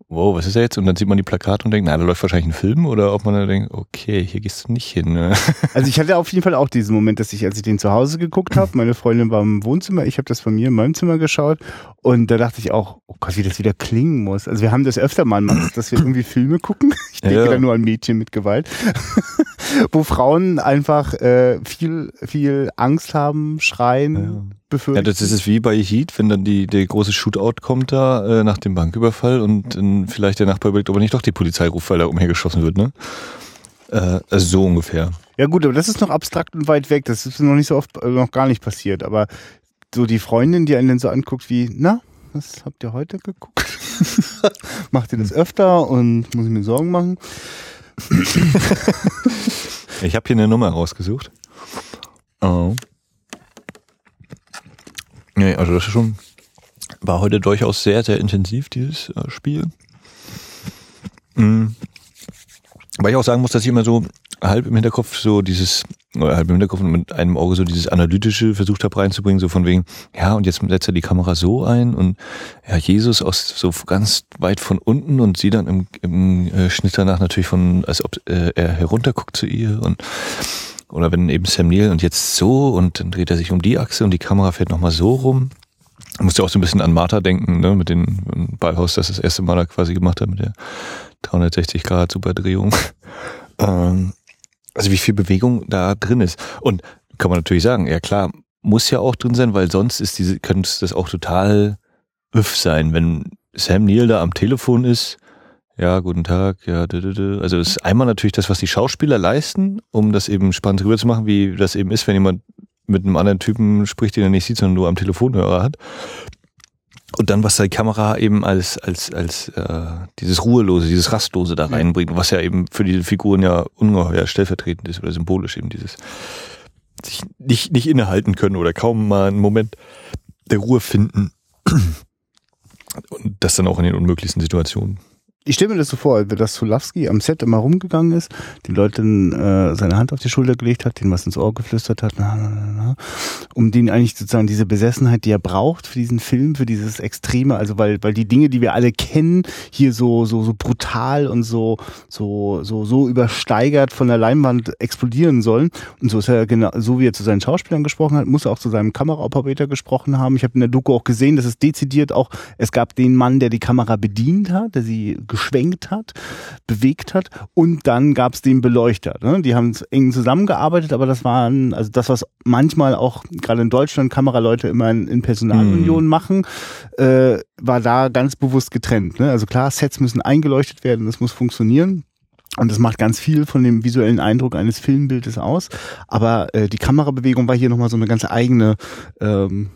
wow, was ist da jetzt? Und dann sieht man die Plakate und denkt, na, da läuft wahrscheinlich ein Film. Oder ob man dann denkt, okay, hier gehst du nicht hin. Ne? [LAUGHS] Also ich hatte auf jeden Fall auch diesen Moment, dass ich, als ich den zu Hause geguckt habe, meine Freundin war im Wohnzimmer, ich habe das von mir in meinem Zimmer geschaut und da dachte ich auch, oh Gott, wie das wieder klingen muss. Also wir haben das öfter mal, Max, dass wir irgendwie Filme gucken. [LAUGHS] Ich denke Ja. da nur an Mädchen mit Gewalt, [LAUGHS] [LAUGHS] wo Frauen einfach äh, viel, viel Angst haben, schreien, Ja. befürchten. Ja, das ist es wie bei Heat, wenn dann die, der große Shootout kommt da äh, nach dem Banküberfall und dann vielleicht der Nachbar überlegt, ob er nicht doch die Polizei ruft, weil da umhergeschossen wird, ne? Äh, also so ungefähr. Ja gut, aber das ist noch abstrakt und weit weg. Das ist noch nicht so oft, äh, noch gar nicht passiert. Aber so die Freundin, die einen dann so anguckt wie, na, was habt ihr heute geguckt? [LAUGHS] Macht ihr das öfter und muss ich mir Sorgen machen? [LAUGHS] Ich habe hier eine Nummer rausgesucht. Oh. Nee, also das ist schon, war heute durchaus sehr, sehr intensiv, dieses äh, Spiel. Mhm. Weil ich auch sagen muss, dass ich immer so halb im Hinterkopf so dieses, oder halb im Hinterkopf und mit einem Auge so dieses Analytische versucht habe reinzubringen, so von wegen, ja, und jetzt setzt er die Kamera so ein und ja, Jesus aus so ganz weit von unten und sie dann im, im äh, Schnitt danach natürlich von, als ob äh, er herunterguckt zu ihr und oder wenn eben Sam Neill und jetzt so und dann dreht er sich um die Achse und die Kamera fährt nochmal so rum. Ich musste auch so ein bisschen an Martha denken, ne, mit dem Ballhaus, das das erste Mal da quasi gemacht hat, mit der 360 Grad Superdrehung. ähm, also wie viel Bewegung da drin ist. Und kann man natürlich sagen, ja klar, muss ja auch drin sein, weil sonst ist diese, könnte das auch total öff sein, wenn Sam Neill da am Telefon ist. Ja, guten Tag, ja, dü, dü, dü. also es ist einmal natürlich das, was die Schauspieler leisten, um das eben spannend rüberzumachen, wie das eben ist, wenn jemand mit einem anderen Typen spricht, den er nicht sieht, sondern nur am Telefonhörer hat. Und dann, was die Kamera eben als, als, als äh, dieses Ruhelose, dieses Rastlose da reinbringt, was ja eben für diese Figuren ja ungeheuer stellvertretend ist oder symbolisch eben dieses sich nicht, nicht innehalten können oder kaum mal einen Moment der Ruhe finden. Und das dann auch in den unmöglichsten Situationen. Ich stelle mir das so vor, dass Sulawski am Set immer rumgegangen ist, den Leuten äh, seine Hand auf die Schulter gelegt hat, denen was ins Ohr geflüstert hat, na, na, na, na, um denen eigentlich sozusagen diese Besessenheit, die er braucht für diesen Film, für dieses Extreme, also weil, weil die Dinge, die wir alle kennen, hier so, so, so brutal und so, so, so, so übersteigert von der Leinwand explodieren sollen. Und so ist er genau, so wie er zu seinen Schauspielern gesprochen hat, muss er auch zu seinem Kameraoperator gesprochen haben. Ich habe in der Doku auch gesehen, dass es dezidiert auch, es gab den Mann, der die Kamera bedient hat, der sie geschwenkt hat, bewegt hat und dann gab es den Beleuchter. Ne? Die haben eng zusammengearbeitet, aber das waren, also das, was manchmal auch gerade in Deutschland Kameraleute immer in, in Personalunion machen, äh, war da ganz bewusst getrennt. Ne? Also klar, Sets müssen eingeleuchtet werden, das muss funktionieren. Und das macht ganz viel von dem visuellen Eindruck eines Filmbildes aus. Aber äh, die Kamerabewegung war hier nochmal so eine ganz eigene, ähm,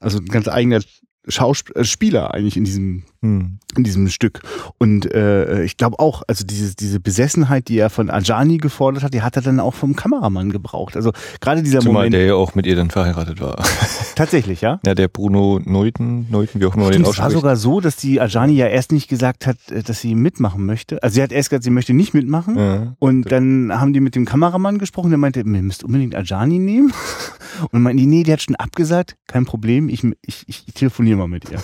also ein ganz eigener Schausp äh, Spieler eigentlich in diesem Hm. In diesem Stück. Und äh, ich glaube auch, also diese, diese Besessenheit, die er von Ajani gefordert hat, die hat er dann auch vom Kameramann gebraucht. Also gerade dieser Zumal Moment. der ja auch mit ihr dann verheiratet war. [LAUGHS] tatsächlich, ja? Ja, der Bruno Neuten, Neuten, wie auch immer man den Stimmt, es war ausspricht. sogar so, dass die Ajani ja erst nicht gesagt hat, äh, dass sie mitmachen möchte. Also sie hat erst gesagt, sie möchte nicht mitmachen. Ja. Und dann haben die mit dem Kameramann gesprochen, der meinte, ihr müsst unbedingt Ajani nehmen. [LAUGHS] Und die, nee, die hat schon abgesagt, kein Problem, ich, ich, ich telefoniere mal mit ihr.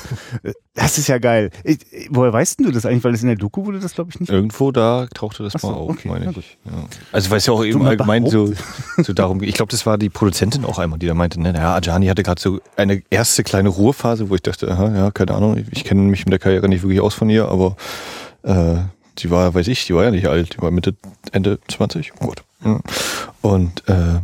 Das ist ja geil. Ich, woher weißt denn du das eigentlich? Weil das in der Doku wurde das, glaube ich, nicht. Irgendwo da tauchte das so, mal auf, okay, meine ich. Ja. Also weil es ja auch eben allgemein so, so darum geht. Ich glaube, das war die Produzentin auch einmal, die da meinte, ne, naja, Ajani hatte gerade so eine erste kleine Ruhephase, wo ich dachte, aha, ja, keine Ahnung, ich kenne mich mit der Karriere nicht wirklich aus von ihr, aber äh, die war, weiß ich, die war ja nicht alt, die war Mitte, Ende 20. Gut. Ja. Und äh,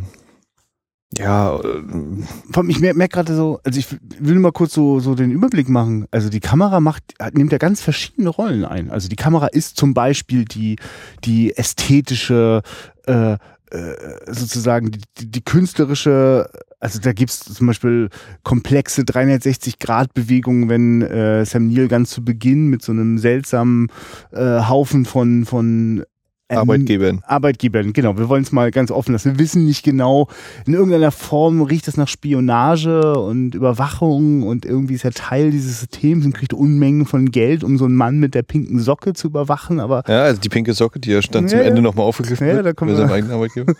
Ja, äh, ich merke merk gerade so, also ich will mal kurz so, so den Überblick machen. Also die Kamera macht, nimmt ja ganz verschiedene Rollen ein. Also die Kamera ist zum Beispiel die, die ästhetische, äh, äh, sozusagen die, die, die künstlerische, also da gibt's zum Beispiel komplexe 360-Grad-Bewegungen, wenn äh, Sam Neill ganz zu Beginn mit so einem seltsamen äh, Haufen von, von Arbeitgebern. Arbeitgebern, genau. Wir wollen es mal ganz offen lassen. Wir wissen nicht genau, in irgendeiner Form riecht es nach Spionage und Überwachung und irgendwie ist er Teil dieses Systems und kriegt Unmengen von Geld, um so einen Mann mit der pinken Socke zu überwachen. Aber Ja, also die pinke Socke, die ja dann Ja, zum. Ende nochmal aufgegriffen Ja, wird da kommen wir- seinem eigenen Arbeitgeber.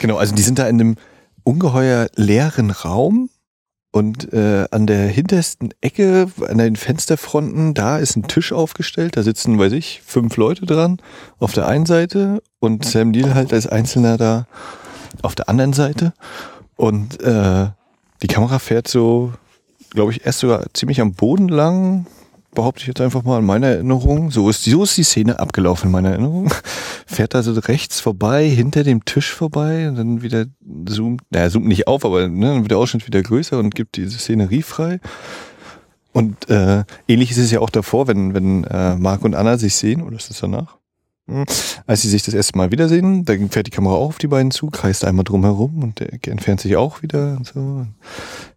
genau, also die sind da in einem ungeheuer leeren Raum und äh, an der hintersten Ecke, an den Fensterfronten, da ist ein Tisch aufgestellt, da sitzen, weiß ich, fünf Leute dran auf der einen Seite und Sam Neill halt als Einzelner da auf der anderen Seite. Und äh, die Kamera fährt so, glaube ich, erst sogar ziemlich am Boden lang, behaupte ich jetzt einfach mal in meiner Erinnerung. So ist, so ist die Szene abgelaufen in meiner Erinnerung. [LAUGHS] Fährt da so rechts vorbei, hinter dem Tisch vorbei und dann wieder zoomt, naja, zoomt nicht auf, aber ne, dann wird der Ausschnitt wieder größer und gibt diese Szenerie frei. Und äh, ähnlich ist es ja auch davor, wenn, wenn äh, Marc und Anna sich sehen, oder ist das danach? Als sie sich das erste Mal wiedersehen, dann fährt die Kamera auch auf die beiden zu, kreist einmal drumherum und der entfernt sich auch wieder und so.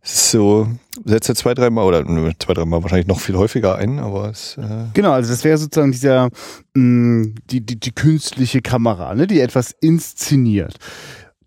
Es ist so, setzt er zwei, dreimal oder zwei, dreimal wahrscheinlich noch viel häufiger ein, aber es äh, genau, also das wäre sozusagen dieser, mh, die, die, die künstliche Kamera, ne, die etwas inszeniert.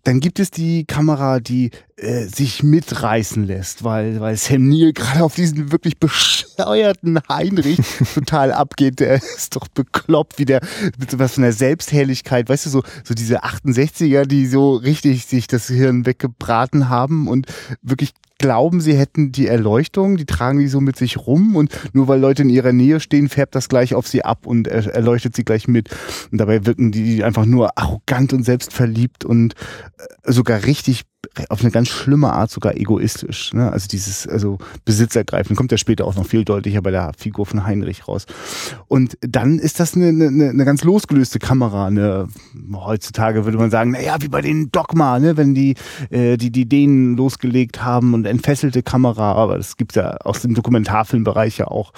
Dann gibt es die Kamera, die äh, sich mitreißen lässt, weil, weil Sam Neill gerade auf diesen wirklich bescheuerten Heinrich [LAUGHS] total abgeht. Der ist doch bekloppt, wie der mit so was von der Selbstherrlichkeit, weißt du, so, so diese 68er, die so richtig sich das Hirn weggebraten haben und wirklich glauben, sie hätten die Erleuchtung, die tragen die so mit sich rum und nur weil Leute in ihrer Nähe stehen, färbt das gleich auf sie ab und er, erleuchtet sie gleich mit. Und dabei wirken die einfach nur arrogant und selbstverliebt und äh, sogar richtig auf eine ganz schlimme Art sogar egoistisch. Ne? Also dieses, also Besitzergreifen kommt ja später auch noch viel deutlicher bei der Figur von Heinrich raus. Und dann ist das eine, eine, eine ganz losgelöste Kamera. Eine, heutzutage würde man sagen, naja, wie bei den Dogma, ne? wenn die, äh, die die Dänen losgelegt haben und entfesselte Kamera, aber das gibt's ja aus dem Dokumentarfilmbereich ja auch.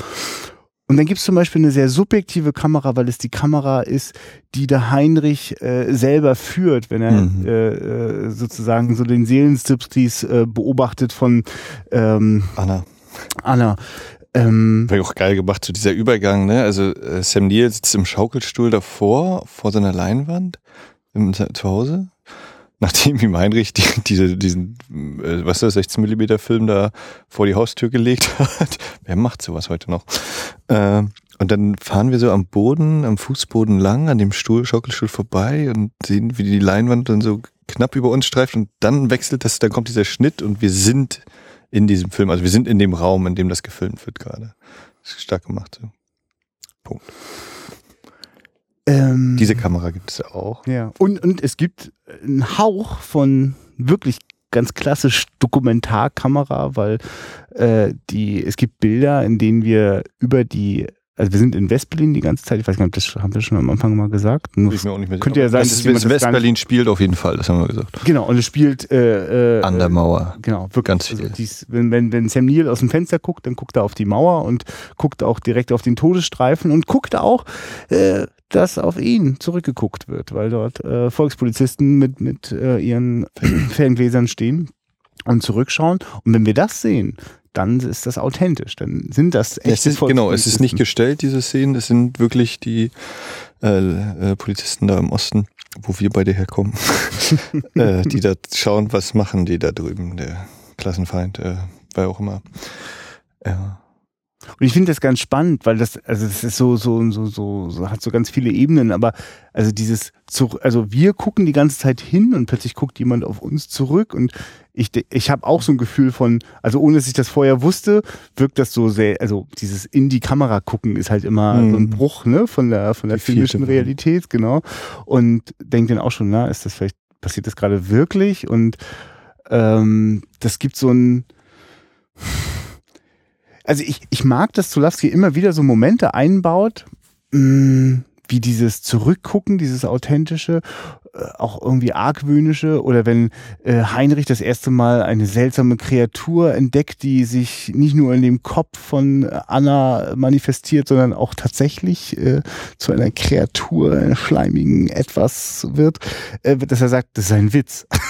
Und dann gibt's zum Beispiel eine sehr subjektive Kamera, weil es die Kamera ist, die der Heinrich äh, selber führt, wenn er Mhm. äh, äh, sozusagen so den Seelenstriptease äh, beobachtet von ähm, Anna. Anna. Ähm, War ja auch geil gemacht, so dieser Übergang, ne? Also äh, Sam Neill sitzt im Schaukelstuhl davor, vor seiner Leinwand, im, zu Hause. Nachdem ihm Heinrich die, diese, diesen, äh, was ist das, 16 Millimeter Film da vor die Haustür gelegt [LAUGHS] hat. Wer macht sowas heute noch? Äh, und dann fahren wir so am Boden, am Fußboden lang, an dem Stuhl, Schaukelstuhl vorbei und sehen, wie die Leinwand dann so knapp über uns streift und dann wechselt das, dann kommt dieser Schnitt und wir sind in diesem Film, also wir sind in dem Raum, in dem das gefilmt wird gerade. Ist stark gemacht. So. Punkt. Ähm, Diese Kamera gibt es auch. Ja. Und, und es gibt einen Hauch von wirklich ganz klassisch Dokumentarkamera, weil äh, die, es gibt Bilder, in denen wir über die, also wir sind in Westberlin die ganze Zeit, ich weiß gar nicht, das haben wir schon am Anfang mal gesagt. Nur, ich mir auch nicht mehr Könnte ja sein, das dass nicht- West-Berlin spielt auf jeden Fall, das haben wir gesagt. genau, und es spielt äh, äh, An der Mauer. Genau, wirklich. Ganz also viel. dies, wenn, wenn, wenn Sam Neill aus dem Fenster guckt, dann guckt er auf die Mauer und guckt auch direkt auf den Todesstreifen und guckt auch, äh, dass auf ihn zurückgeguckt wird, weil dort äh, Volkspolizisten mit, mit äh, ihren Ferngläsern stehen und zurückschauen. Und wenn wir das sehen, dann ist das authentisch. Dann sind das Es echte ist, genau, es ist nicht gestellt, diese Szenen. Es sind wirklich die äh, äh, Polizisten da im Osten, wo wir beide herkommen, [LAUGHS] äh, die da schauen, was machen die da drüben, der Klassenfeind, äh, wer auch immer. Ja. Und ich finde das ganz spannend, weil das, also das ist so, so, so, so, so, hat so ganz viele Ebenen, aber also dieses, also wir gucken die ganze Zeit hin und plötzlich guckt jemand auf uns zurück und ich, ich habe auch so ein Gefühl von, also ohne dass ich das vorher wusste, wirkt das so sehr, also dieses in die Kamera gucken ist halt immer Mhm. so ein Bruch, ne, von der, von der Die filmischen. Realität, genau. Und denkt dann auch schon, na, ist das vielleicht, passiert das gerade wirklich? Und ähm, das gibt so ein, also ich, ich mag, dass Zulawski immer wieder so Momente einbaut, mh, wie dieses Zurückgucken, dieses authentische, äh, auch irgendwie argwöhnische oder wenn äh, Heinrich das erste Mal eine seltsame Kreatur entdeckt, die sich nicht nur in dem Kopf von Anna manifestiert, sondern auch tatsächlich äh, zu einer Kreatur, einer schleimigen etwas wird, äh, dass er sagt, das ist ein Witz. [LAUGHS]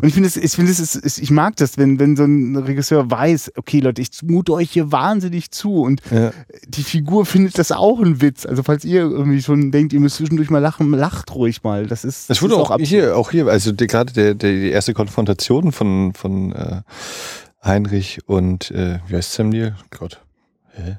Und ich finde es, ich finde es, ist, ich mag das, wenn, wenn so ein Regisseur weiß, okay, Leute, ich mute euch hier wahnsinnig zu und Ja. die Figur findet das auch ein Witz. Also falls ihr irgendwie schon denkt, ihr müsst zwischendurch mal lachen, lacht ruhig mal. Das ist, Das wurde ist auch, absurd. hier, auch hier, also die, gerade der, der, die erste Konfrontation von, von äh, Heinrich und äh, wie heißt Sam Neill? Gott. Hä?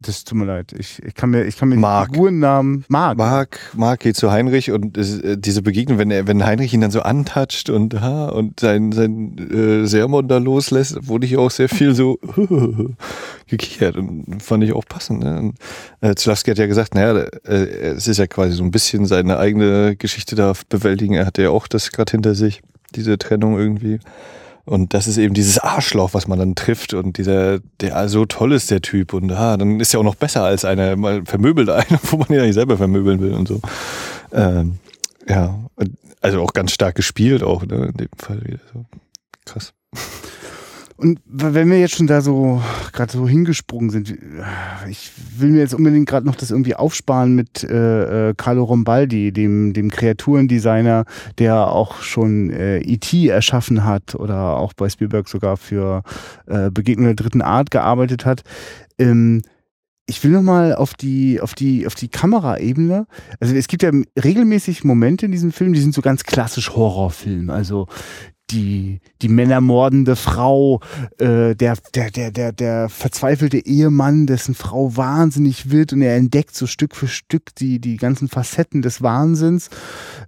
Das tut mir leid. Ich, ich kann mir, ich kann mir Mark. die Figurennamen Mark. Mark, Mark geht zu Heinrich und äh, diese Begegnung, wenn er, wenn Heinrich ihn dann so antatscht und ha, und sein, sein äh, Sermon da loslässt, wurde ich auch sehr viel so [LAUGHS] gekichert und fand ich auch passend. Ne? Und, äh, Zulawski hat ja gesagt, naja, äh, es ist ja quasi so ein bisschen seine eigene Geschichte da bewältigen. Er hatte ja auch das gerade hinter sich, diese Trennung irgendwie. Und das ist eben dieses Arschloch, was man dann trifft und dieser, der so toll ist, der Typ. Und ah, dann ist er auch noch besser als einer, mal vermöbelt einer, [LAUGHS] wo man ja nicht selber vermöbeln will und so. Ähm, ja, also auch ganz stark gespielt auch, ne, in dem Fall wieder so. Krass. Und wenn wir jetzt schon da so gerade so hingesprungen sind, ich will mir jetzt unbedingt gerade noch das irgendwie aufsparen mit äh, äh, Carlo Rombaldi, dem, dem Kreaturendesigner, der auch schon äh, E.T. erschaffen hat oder auch bei Spielberg sogar für äh, Begegnung der dritten Art gearbeitet hat. Ähm, ich will noch mal auf die auf die auf die Kameraebene. Also es gibt ja regelmäßig Momente in diesem Film, die sind so ganz klassisch Horrorfilm. Also die die männermordende Frau, äh, der der der der der verzweifelte Ehemann, dessen Frau wahnsinnig wird und er entdeckt so Stück für Stück die die ganzen Facetten des Wahnsinns.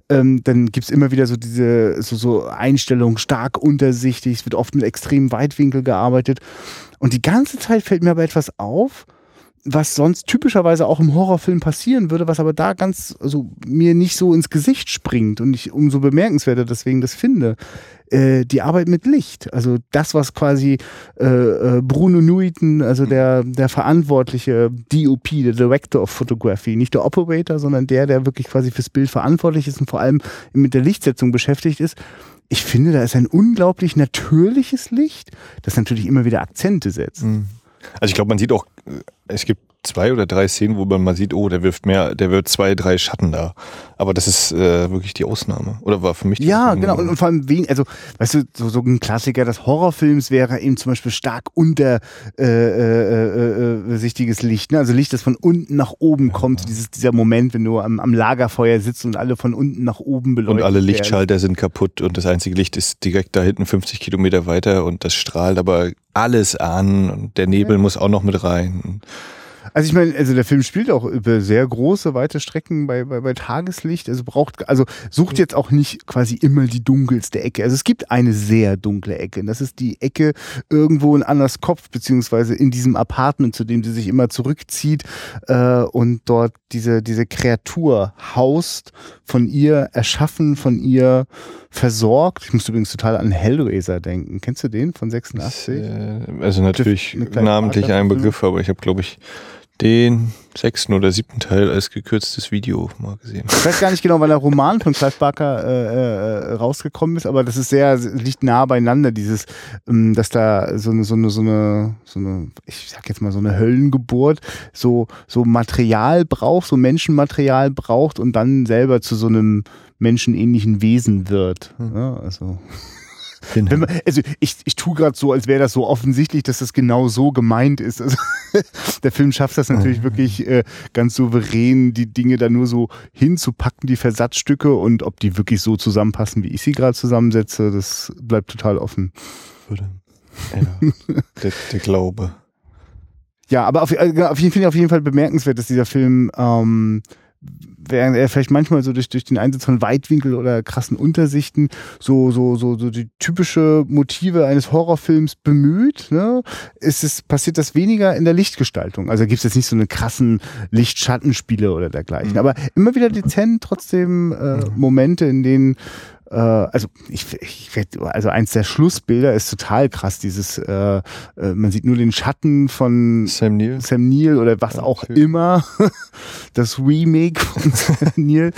Ähm, dann gibt's immer wieder so diese so so Einstellungen stark untersichtig. Es wird oft mit extremem Weitwinkel gearbeitet und die ganze Zeit fällt mir aber etwas auf was sonst typischerweise auch im Horrorfilm passieren würde, was aber da ganz, also mir nicht so ins Gesicht springt und ich umso bemerkenswerter deswegen das finde. Äh, die Arbeit mit Licht, also das, was quasi äh, äh, Bruno Nuiten, also der, der verantwortliche DOP, der Director of Photography, nicht der Operator, sondern der, der wirklich quasi fürs Bild verantwortlich ist und vor allem mit der Lichtsetzung beschäftigt ist. Ich finde, da ist ein unglaublich natürliches Licht, das natürlich immer wieder Akzente setzt. Also ich glaube, man sieht auch, äh, es gibt zwei oder drei Szenen, wo man mal sieht, oh, der wirft mehr, der wirft zwei, drei Schatten da. Aber das ist äh, wirklich die Ausnahme. Oder war für mich die Ja, Ausnahme. genau. Und, und vor allem wen, also, weißt du, so, so ein Klassiker des Horrorfilms wäre eben zum Beispiel stark unter äh, äh, äh, äh, sichtiges Licht. Ne? Also Licht, das von unten nach oben kommt. Dieses, dieser Moment, wenn du am, am Lagerfeuer sitzt und alle von unten nach oben beleuchtet Und alle. Lichtschalter sind kaputt und das einzige Licht ist direkt da hinten 50 Kilometer weiter und das strahlt aber alles an und der Nebel muss auch noch mit rein. Also ich meine, also der Film spielt auch über sehr große, weite Strecken bei, bei, bei Tageslicht. Also braucht, also sucht jetzt auch nicht quasi immer die dunkelste Ecke. Also es gibt eine sehr dunkle Ecke. Und das ist die Ecke irgendwo in Annas Kopf, beziehungsweise in diesem Apartment, zu dem sie sich immer zurückzieht äh, und dort diese, diese Kreatur haust, von ihr erschaffen, von ihr versorgt. Ich muss übrigens total an Hellraiser denken. Kennst du den von 86? Äh, Also natürlich namentlich ein. Begriff, aber ich habe, glaube ich, den sechsten oder siebten Teil als gekürztes Video mal gesehen. Ich weiß gar nicht genau, wann der Roman von Clive Barker äh, äh, rausgekommen ist, aber das ist sehr, liegt nah beieinander, dieses, ähm, dass da so eine, so eine, so eine, so eine, ich sag jetzt mal so eine Höllengeburt, so, so Material braucht, so Menschenmaterial braucht und dann selber zu so einem menschenähnlichen Wesen wird. Ja, also. Wenn man, also ich, ich tue gerade so, als wäre das so offensichtlich, dass das genau so gemeint ist. Also, [LAUGHS] der Film schafft das natürlich wirklich äh, ganz souverän, die Dinge da nur so hinzupacken, die Versatzstücke und ob die wirklich so zusammenpassen, wie ich sie gerade zusammensetze, das bleibt total offen. Ja, [LAUGHS] der, der Glaube. Ja, aber auf, äh, auf, jeden, ich auf jeden Fall bemerkenswert, dass dieser Film, ähm, während er vielleicht manchmal so durch, durch den Einsatz von Weitwinkel oder krassen Untersichten so, so, so, so die typische Motive eines Horrorfilms bemüht, ne, ist es, passiert das weniger in der Lichtgestaltung. Also gibt es jetzt nicht so eine krassen Lichtschattenspiele oder dergleichen. Aber immer wieder dezent trotzdem äh, Momente, in denen äh, also ich, ich also eins der Schlussbilder ist total krass, dieses, äh, äh, man sieht nur den Schatten von Sam Neill. Sam Neill oder was Ja, auch natürlich. immer, [LAUGHS] das Remake von [LAUGHS] Sam Neill,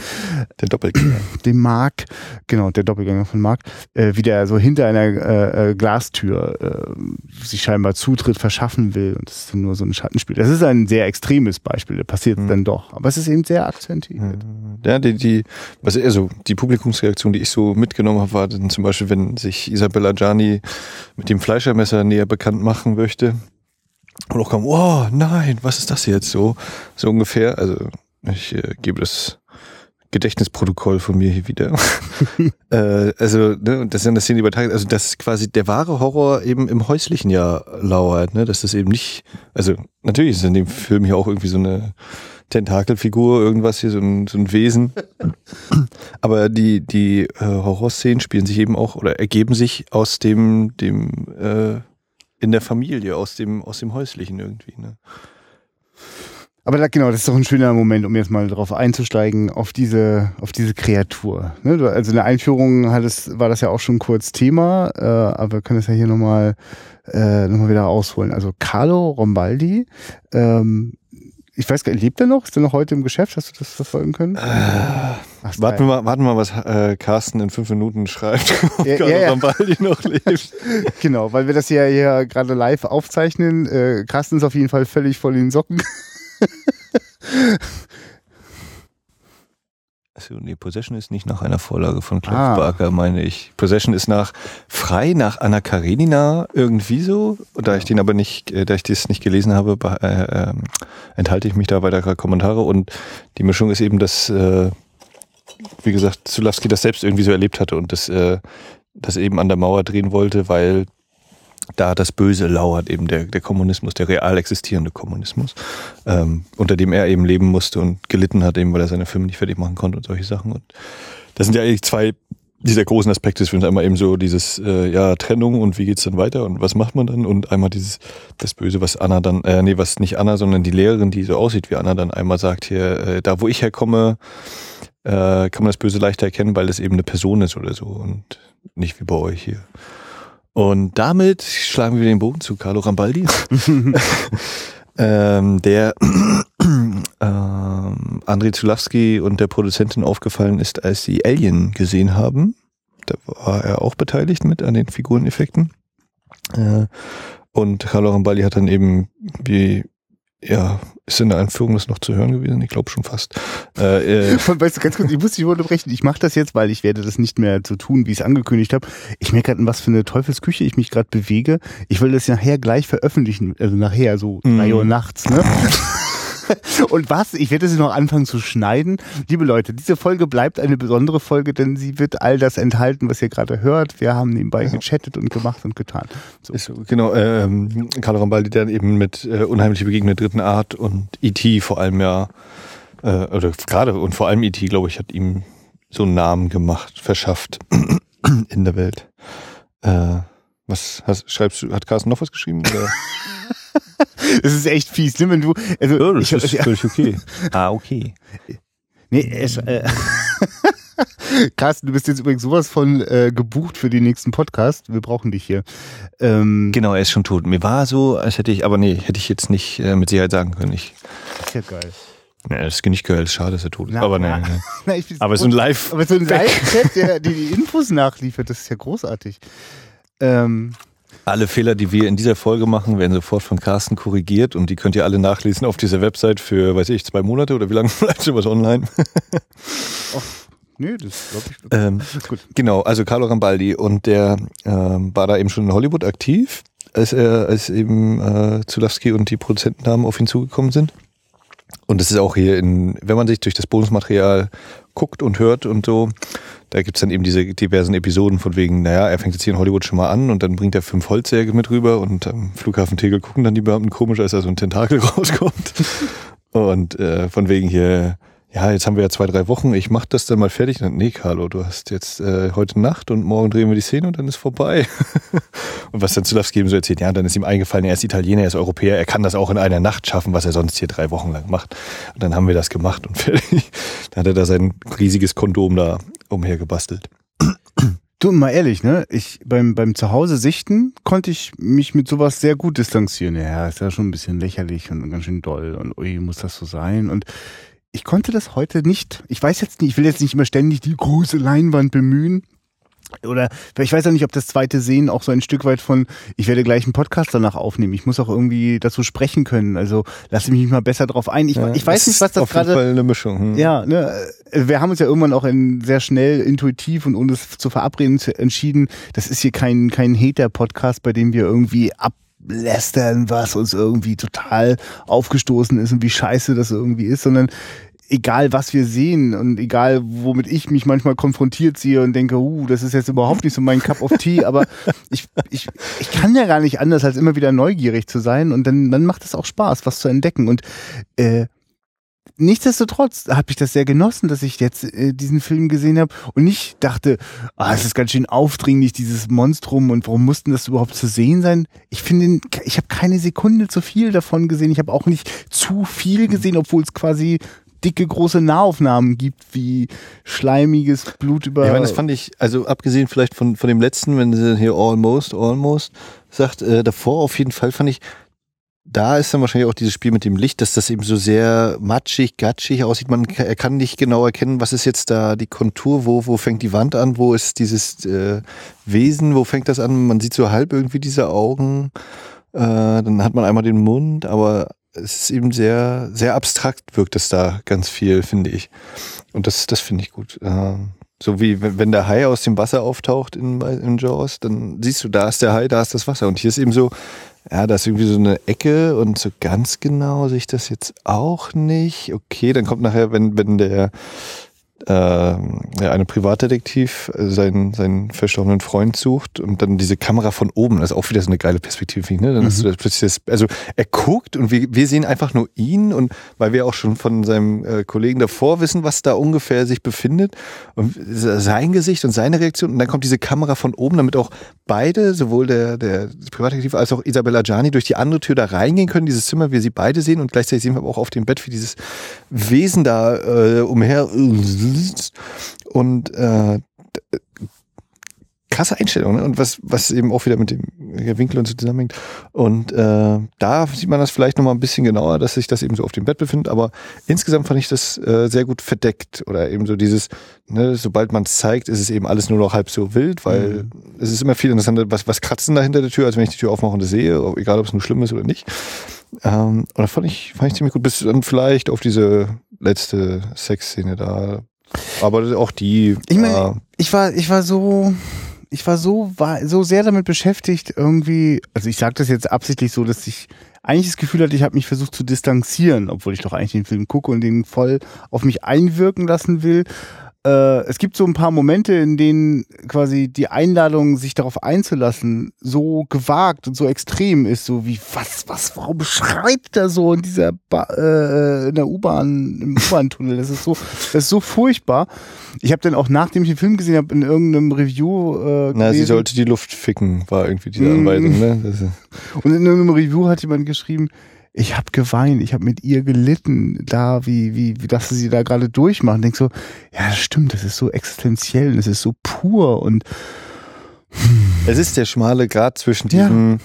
Der Doppelgänger. dem Mark, genau, der Doppelgänger von Mark, äh, wie der so hinter einer äh, äh, Glastür äh, sich scheinbar Zutritt verschaffen will und das ist dann nur so ein Schattenspiel. Das ist ein sehr extremes Beispiel, da passiert Mhm. dann doch, aber es ist eben sehr akzentuiert. Ja, die, die, also die Publikumsreaktion, die ich so mitgenommen habe, war dann zum Beispiel, wenn sich Isabella Gianni mit dem Fleischermesser näher bekannt machen möchte. Und auch kam, oh nein, was ist das jetzt so? So ungefähr. Also ich äh, gebe das Gedächtnisprotokoll von mir hier wieder. [LAUGHS] äh, also, ne, das ist ja eine Szene übertragen, also dass quasi der wahre Horror eben im häuslichen ja lauert, ne? Dass das eben nicht, also natürlich ist in dem Film hier auch irgendwie so eine Tentakelfigur, irgendwas hier, so ein, so ein Wesen. [LAUGHS] Aber die, die äh, Horrorszenen spielen sich eben auch oder ergeben sich aus dem, dem äh, in der Familie, aus dem, aus dem Häuslichen irgendwie. Ne? Aber da, genau, das ist doch ein schöner Moment, um jetzt mal drauf einzusteigen, auf diese, auf diese Kreatur. Ne? du- Also in der Einführung hat es, war das ja auch schon kurz Thema, äh, aber wir können es ja hier nochmal äh, noch mal wieder ausholen. Also Carlo Rombaldi, ähm, ich weiß gar nicht, lebt er noch? Ist er noch heute im Geschäft? Hast du das verfolgen können? Ach, Äh, Warten wir mal, warten wir mal, was äh, Carsten in fünf Minuten schreibt, [LAUGHS] ob Ja, ja, ja. Noch [LAUGHS] lebt. Genau, weil wir das ja hier gerade live aufzeichnen. Äh, Carsten ist auf jeden Fall völlig voll in den Socken. [LAUGHS] Nee, Possession ist nicht nach einer Vorlage von Clive Ah. Barker, meine ich. Possession ist nach frei nach Anna Karenina irgendwie so. Und da ich den aber nicht, äh, da ich das nicht gelesen habe, be- äh, ähm, enthalte ich mich da weiterer Kommentare. Und die Mischung ist eben, dass, äh, wie gesagt, Zulawski das selbst irgendwie so erlebt hatte und das, äh, das eben an der Mauer drehen wollte, weil da das Böse lauert, eben der, der Kommunismus, der real existierende Kommunismus, ähm, unter dem er eben leben musste und gelitten hat, eben weil er seine Filme nicht fertig machen konnte und solche Sachen. Und das sind ja eigentlich zwei dieser großen Aspekte des Films. Einmal eben so dieses, äh, ja, Trennung und wie geht's dann weiter und was macht man dann? Und einmal dieses, das Böse, was Anna dann, äh, nee, was nicht Anna, sondern die Lehrerin, die so aussieht wie Anna, dann einmal sagt hier, äh, da wo ich herkomme, äh, kann man das Böse leichter erkennen, weil das eben eine Person ist oder so und nicht wie bei euch hier. Und damit schlagen wir den Bogen zu Carlo Rambaldi, [LAUGHS] ähm, der ähm, André Zulawski und der Produzentin aufgefallen ist, als sie Alien gesehen haben. Da war er auch beteiligt mit an den Figureneffekten. Äh, und Carlo Rambaldi hat dann eben, wie, ja, ist in der Einführung das noch zu hören gewesen? Ich glaube schon fast. Äh, äh, [LAUGHS] Weißt du, ganz kurz, ich muss dich unterbrechen. Ich mache das jetzt, weil ich werde das nicht mehr so tun, wie ich es angekündigt habe. Ich merke gerade, in was für eine Teufelsküche ich mich gerade bewege. Ich will das nachher gleich veröffentlichen, also nachher so Mhm. drei Uhr nachts, ne? [LAUGHS] [LAUGHS] Und was? Ich werde es noch anfangen zu schneiden. Liebe Leute, diese Folge bleibt eine besondere Folge, denn sie wird all das enthalten, was ihr gerade hört. Wir haben nebenbei gechattet und gemacht und getan. So. Ist genau, ähm, Carlo Rambaldi, der eben mit äh, Unheimliche Begegnung der dritten Art und E.T. vor allem ja, äh, oder gerade und vor allem E.T., glaube ich, hat ihm so einen Namen gemacht, verschafft in der Welt. Äh, was hast, schreibst du, hat Carsten noch was geschrieben? [LAUGHS] [LAUGHS] Das ist echt fies, ne? Wenn du, also, ich, ja, völlig okay. [LAUGHS] Ah, okay. Nee, es, äh, [LAUGHS] Carsten, du bist jetzt übrigens sowas von äh, gebucht für den nächsten Podcast. Wir brauchen dich hier. Ähm, Genau, er ist schon tot. Mir war so, als hätte ich, aber nee, hätte ich jetzt nicht äh, mit Sicherheit sagen können. Ich, ist ja geil. nee, das ist nicht gehört, schade, dass er tot ist. Na, aber nee, na. nee. Na, find's Aber so ein Live. Aber so ein Live-Chat, der die, die Infos nachliefert, das ist ja großartig. Ähm, Alle Fehler, die wir in dieser Folge machen, werden sofort von Carsten korrigiert und die könnt ihr alle nachlesen auf dieser Website für, weiß ich, zwei Monate oder wie lange [LAUGHS] bleibt sowas online? [LAUGHS] nö, das glaube ich. Ähm, Gut. Genau, also Carlo Rambaldi und der ähm, war da eben schon in Hollywood aktiv, als er, als eben äh, Zulawski und die Produzentendamen auf ihn zugekommen sind. Und das ist auch hier in, wenn man sich durch das Bonusmaterial guckt und hört und so, da gibt's dann eben diese diversen Episoden von wegen, naja, er fängt jetzt hier in Hollywood schon mal an und dann bringt er fünf Holzsäge mit rüber und am Flughafen Tegel gucken dann die Beamten komisch, als da so ein Tentakel [LAUGHS] rauskommt. [LAUGHS] Und äh, von wegen hier, ja, jetzt haben wir ja zwei, drei Wochen, ich mach das dann mal fertig. Nee, Carlo, du hast jetzt äh, heute Nacht und morgen drehen wir die Szene und dann ist vorbei. [LAUGHS] und was dann Zulawski eben so erzählt, ja, dann ist ihm eingefallen, er ist Italiener, er ist Europäer, er kann das auch in einer Nacht schaffen, was er sonst hier drei Wochen lang macht. Und dann haben wir das gemacht und [LAUGHS] fertig. Dann hat er da sein riesiges Kondom da umhergebastelt. Du, mal ehrlich, ne? Ich beim beim Zuhause sichten konnte ich mich mit sowas sehr gut distanzieren. Ja, ist ja schon ein bisschen lächerlich und ganz schön doll und ui, muss das so sein? Und ich konnte das heute nicht. Ich weiß jetzt nicht, ich will jetzt nicht immer ständig die große Leinwand bemühen. Oder ich weiß auch nicht, ob das zweite Sehen auch so ein Stück weit von, ich werde gleich einen Podcast danach aufnehmen. Ich muss auch irgendwie dazu sprechen können. Also lasse mich mal besser drauf ein. Ich, Ja, ich weiß nicht, was das auf jeden gerade. Fall eine Mischung. Hm. Ja, ne, äh, wir haben uns ja irgendwann auch in, sehr schnell, intuitiv und ohne es zu verabreden zu, entschieden, das ist hier kein, kein Hater-Podcast, bei dem wir irgendwie ablästern, was uns irgendwie total aufgestoßen ist und wie scheiße das irgendwie ist, sondern egal was wir sehen und egal womit ich mich manchmal konfrontiert sehe und denke, uh, das ist jetzt überhaupt nicht so mein Cup of Tea, aber [LAUGHS] ich, ich, ich kann ja gar nicht anders, als immer wieder neugierig zu sein und dann, dann macht es auch Spaß, was zu entdecken. Und äh, Nichtsdestotrotz habe ich das sehr genossen, dass ich jetzt äh, diesen Film gesehen habe und nicht dachte, ah, es ist ganz schön aufdringlich, dieses Monstrum und warum mussten das überhaupt zu sehen sein? Ich finde, ich habe keine Sekunde zu viel davon gesehen. Ich habe auch nicht zu viel gesehen, obwohl es quasi dicke, große Nahaufnahmen gibt, wie schleimiges Blut über... Ja, ich meine, das fand ich, also abgesehen vielleicht von, von dem letzten, wenn sie hier almost, almost sagt, äh, davor auf jeden Fall fand ich, da ist dann wahrscheinlich auch dieses Spiel mit dem Licht, dass das eben so sehr matschig, gatschig aussieht. Man ka- er kann nicht genau erkennen, was ist jetzt da die Kontur, wo, wo fängt die Wand an, wo ist dieses äh, Wesen, wo fängt das an? Man sieht so halb irgendwie diese Augen. Äh, dann hat man einmal den Mund, aber es ist eben sehr, sehr abstrakt wirkt es da ganz viel, finde ich. Und das, das finde ich gut. Ähm, so wie wenn, wenn der Hai aus dem Wasser auftaucht in, in Jaws, dann siehst du, da ist der Hai, da ist das Wasser. Und hier ist eben so, ja, da ist irgendwie so eine Ecke und so ganz genau sehe ich das jetzt auch nicht. Okay, dann kommt nachher, wenn, wenn der, äh, ja, eine Privatdetektiv äh, seinen, seinen verstorbenen Freund sucht und dann diese Kamera von oben, das ist auch wieder so eine geile Perspektive, ne? Dann hast du das plötzlich das, also er guckt und wir, wir sehen einfach nur ihn und weil wir auch schon von seinem äh, Kollegen davor wissen, was da ungefähr sich befindet und sein Gesicht und seine Reaktion und dann kommt diese Kamera von oben, damit auch beide, sowohl der, der Privatdetektiv als auch Isabella Gianni durch die andere Tür da reingehen können, dieses Zimmer, wir sie beide sehen und gleichzeitig sehen wir aber auch auf dem Bett, wie dieses Wesen da äh, umher. Und äh, krasse Einstellung ne? und was was eben auch wieder mit dem Winkel und so zusammenhängt. Und äh, da sieht man das vielleicht noch mal ein bisschen genauer, dass sich das eben so auf dem Bett befindet, aber insgesamt fand ich das äh, sehr gut verdeckt. Oder eben so dieses ne, sobald man es zeigt, ist es eben alles nur noch halb so wild, weil es ist immer viel interessanter, was was kratzen da hinter der Tür, als wenn ich die Tür aufmache und das sehe, egal ob es nur schlimm ist oder nicht. Ähm, und das fand ich, fand ich ziemlich gut, bis dann vielleicht auf diese letzte Sexszene da. Aber auch die. Ich meine, war- ich war, ich war so, ich war so, war so sehr damit beschäftigt, irgendwie, also ich sage das jetzt absichtlich so, dass ich eigentlich das Gefühl hatte, ich habe mich versucht zu distanzieren, obwohl ich doch eigentlich den Film gucke und den voll auf mich einwirken lassen will. Äh, es gibt so ein paar Momente, in denen quasi die Einladung, sich darauf einzulassen, so gewagt und so extrem ist, so wie, was, was, warum schreit da so in dieser ba äh, in der U-Bahn, im [LAUGHS] U-Bahn-Tunnel? Das ist so, das ist so furchtbar. Ich habe dann auch, nachdem ich den Film gesehen habe, in irgendeinem Review äh, Na, sie sollte die Luft ficken, war irgendwie diese. Anweisung, ne? Und in irgendeinem Review hat jemand geschrieben, ich habe geweint, ich habe mit ihr gelitten, da wie wie wie das sie da gerade durchmachen. Denk so, ja, das stimmt, das ist so existenziell, das ist so pur und es ist der schmale Grad zwischen Ja. diesem,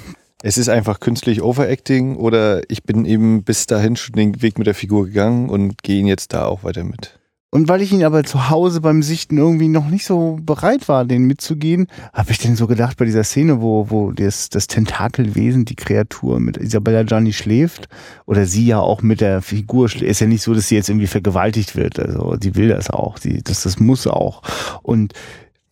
es ist einfach künstlich Overacting oder ich bin eben bis dahin schon den Weg mit der Figur gegangen und gehe ihn jetzt da auch weiter mit. Und weil ich ihn aber zu Hause beim Sichten irgendwie noch nicht so bereit war, den mitzugehen, habe ich denn so gedacht bei dieser Szene, wo wo das das Tentakelwesen, die Kreatur mit Isabella Gianni schläft oder sie ja auch mit der Figur schläft. Ist ja nicht so, dass sie jetzt irgendwie vergewaltigt wird, also sie will das auch, sie das das muss auch und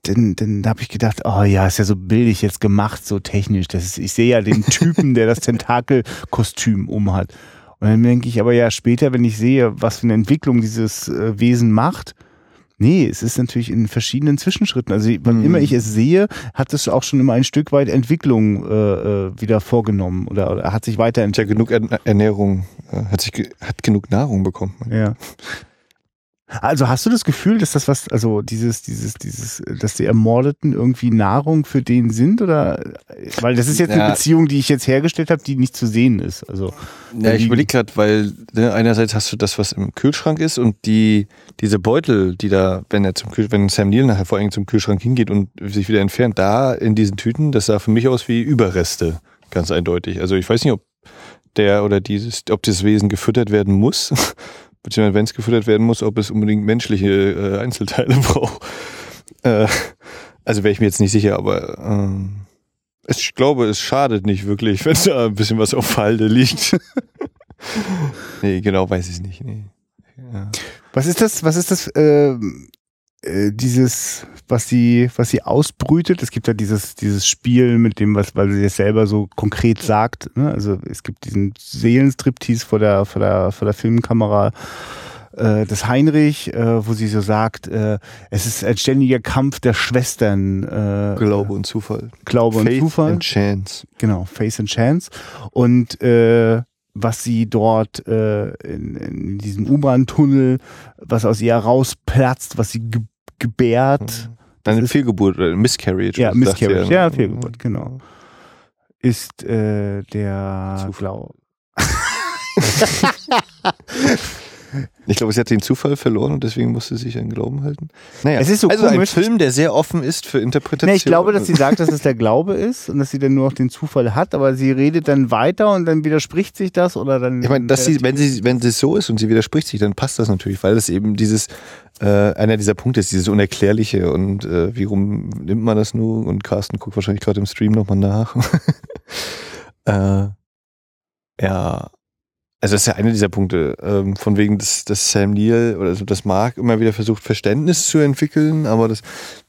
dann, dann habe ich gedacht, oh ja, ist ja so billig jetzt gemacht, so technisch. Das ist, ich sehe ja den Typen, der das Tentakelkostüm umhat. Und dann denke ich aber ja später, wenn ich sehe, was für eine Entwicklung dieses äh, Wesen macht, nee, es ist natürlich in verschiedenen Zwischenschritten. Also wann Mhm. immer ich es sehe, hat es auch schon immer ein Stück weit Entwicklung äh, äh, wieder vorgenommen oder, oder hat sich Hat ja weiterentwickelt. genug Er- Ernährung, äh, hat sich ge hat genug Nahrung bekommen. Ja. [LAUGHS] Also hast du das Gefühl, dass das was, also dieses, dieses, dieses, dass die Ermordeten irgendwie Nahrung für den sind oder, weil das ist jetzt Ja. eine Beziehung, die ich jetzt hergestellt habe, die nicht zu sehen ist. Also Ja, ich überlege gerade, weil ne, einerseits hast du das, was im Kühlschrank ist und die diese Beutel, die da, wenn er zum wenn Sam Neill nachher vor allem zum Kühlschrank hingeht und sich wieder entfernt, da in diesen Tüten, das sah für mich aus wie Überreste, ganz eindeutig. Also ich weiß nicht, ob der oder dieses, ob das Wesen gefüttert werden muss, beziehungsweise wenn es gefüttert werden muss, ob es unbedingt menschliche äh, Einzelteile [LAUGHS] braucht. Äh, also wäre ich mir jetzt nicht sicher, aber ähm, ich glaube, es schadet nicht wirklich, [LAUGHS] wenn da ein bisschen was auf Halde liegt. [LAUGHS] nee, genau weiß ich nicht. Nee. Ja. Was ist das, was ist das, äh, äh, dieses, was sie, was sie ausbrütet? Es gibt ja dieses, dieses Spiel mit dem, was, weil sie es selber so konkret sagt, ne? Also es gibt diesen Seelenstriptease vor der, vor der, vor der Filmkamera äh, des Heinrich, äh, wo sie so sagt, äh, es ist ein ständiger Kampf der Schwestern, äh, Glaube und Zufall. Glaube und Faith Zufall. and Chance. Genau, Face and Chance. Und äh, was sie dort äh, in, in diesem U-Bahn-Tunnel, was aus ihr rausplatzt, was sie gebärt, Dann eine Fehlgeburt oder Miscarriage. Ja, Miscarriage, ihr? ja, Fehlgeburt, genau. ist äh, der Zufall. [LAUGHS] [LAUGHS] Ich glaube, sie hat den Zufall verloren und deswegen musste sie sich an Glauben halten. Naja, Es ist so also komisch. ein Film, der sehr offen ist für Interpretation. Nee, ich glaube, dass sie sagt, dass es der Glaube ist und dass sie dann nur noch den Zufall hat, aber sie redet dann weiter und dann widerspricht sich das oder dann. Ich meine, dass sie, wenn sie, wenn es so ist und sie widerspricht sich, dann passt das natürlich, weil das eben dieses, äh, einer dieser Punkte ist, dieses Unerklärliche und äh, wie rum nimmt man das nur? Und Carsten guckt wahrscheinlich gerade im Stream nochmal nach. [LAUGHS] äh, ja. Also das ist ja einer dieser Punkte, ähm, von wegen, dass, dass Sam Neill oder so das Mark immer wieder versucht, Verständnis zu entwickeln, aber dass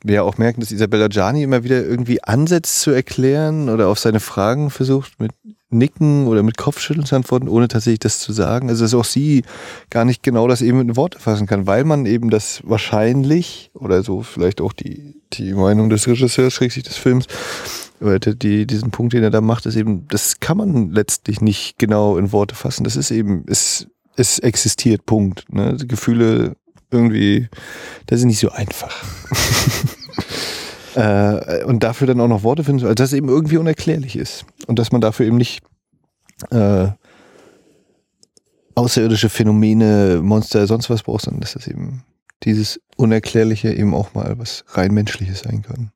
wir ja auch merken, dass Isabella Gianni immer wieder irgendwie ansetzt zu erklären oder auf seine Fragen versucht mit Nicken oder mit Kopfschütteln zu antworten, ohne tatsächlich das zu sagen. Also dass auch sie gar nicht genau das eben in Worte fassen kann, weil man eben das wahrscheinlich oder so vielleicht auch die, die Meinung des Regisseurs, schrägstrich des Films, oder die, diesen Punkt, den er da macht, ist eben, das kann man letztlich nicht genau in Worte fassen. Das ist eben, es, es existiert, Punkt. Ne? Gefühle irgendwie, das ist nicht so einfach. [LAUGHS] äh, und dafür dann auch noch Worte finden, also dass es eben irgendwie unerklärlich ist. Und dass man dafür eben nicht äh, außerirdische Phänomene, Monster, sonst was braucht, sondern dass das eben dieses Unerklärliche eben auch mal was rein Menschliches sein kann.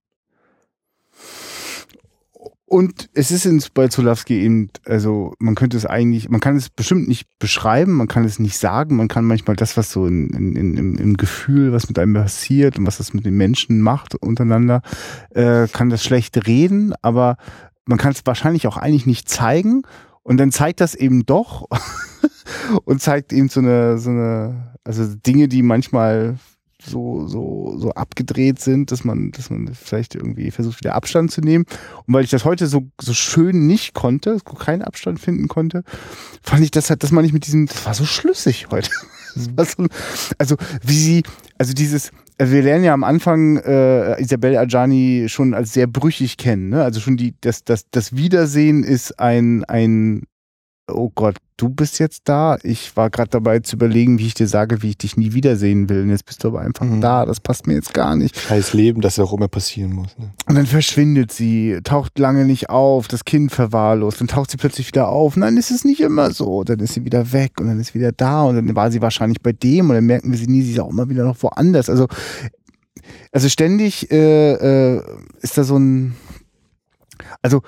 Und es ist ins, bei Zulawski eben, also man könnte es eigentlich, man kann es bestimmt nicht beschreiben, man kann es nicht sagen, man kann manchmal das, was so in, in, in, im, im Gefühl, was mit einem passiert und was das mit den Menschen macht untereinander, äh, kann das schlecht reden, aber man kann es wahrscheinlich auch eigentlich nicht zeigen. Und dann zeigt das eben doch [LAUGHS] und zeigt eben so eine, so eine, also Dinge, die manchmal so, so, so abgedreht sind, dass man, dass man vielleicht irgendwie versucht, wieder Abstand zu nehmen. Und weil ich das heute so, so schön nicht konnte, keinen Abstand finden konnte, fand ich das halt, dass man nicht mit diesem, das war so schlüssig heute. [LAUGHS] So, also, wie sie, also dieses, wir lernen ja am Anfang äh, Isabelle Adjani schon als sehr brüchig kennen, ne? Also schon die, das, das, das Wiedersehen ist ein, ein, oh Gott, du bist jetzt da. Ich war gerade dabei zu überlegen, wie ich dir sage, wie ich dich nie wiedersehen will. Und jetzt bist du aber einfach Mhm. da. Das passt mir jetzt gar nicht. Scheiß Leben, das auch immer passieren muss. Ne? Und dann verschwindet sie, taucht lange nicht auf, das Kind verwahrlost, dann taucht sie plötzlich wieder auf. Dann ist es nicht immer so. Dann ist sie wieder weg und dann ist sie wieder da und dann war sie wahrscheinlich bei dem und dann merken wir sie nie, sie ist auch immer wieder noch woanders. Also, also ständig äh, äh, ist da so ein, also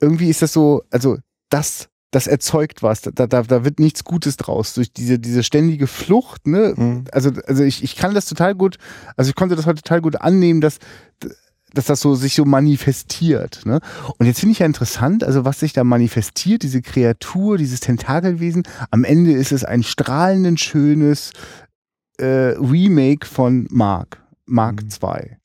irgendwie ist das so, also das, das erzeugt was. Da, da, da wird nichts Gutes draus durch diese, diese ständige Flucht, ne? Mhm. also, also ich, ich kann das total gut, also ich konnte das heute total gut annehmen, dass, dass das so sich so manifestiert. Ne? Und jetzt finde ich ja interessant, also was sich da manifestiert, diese Kreatur, dieses Tentakelwesen, am Ende ist es ein strahlend schönes äh, Remake von Mark, Mark Mhm. 2.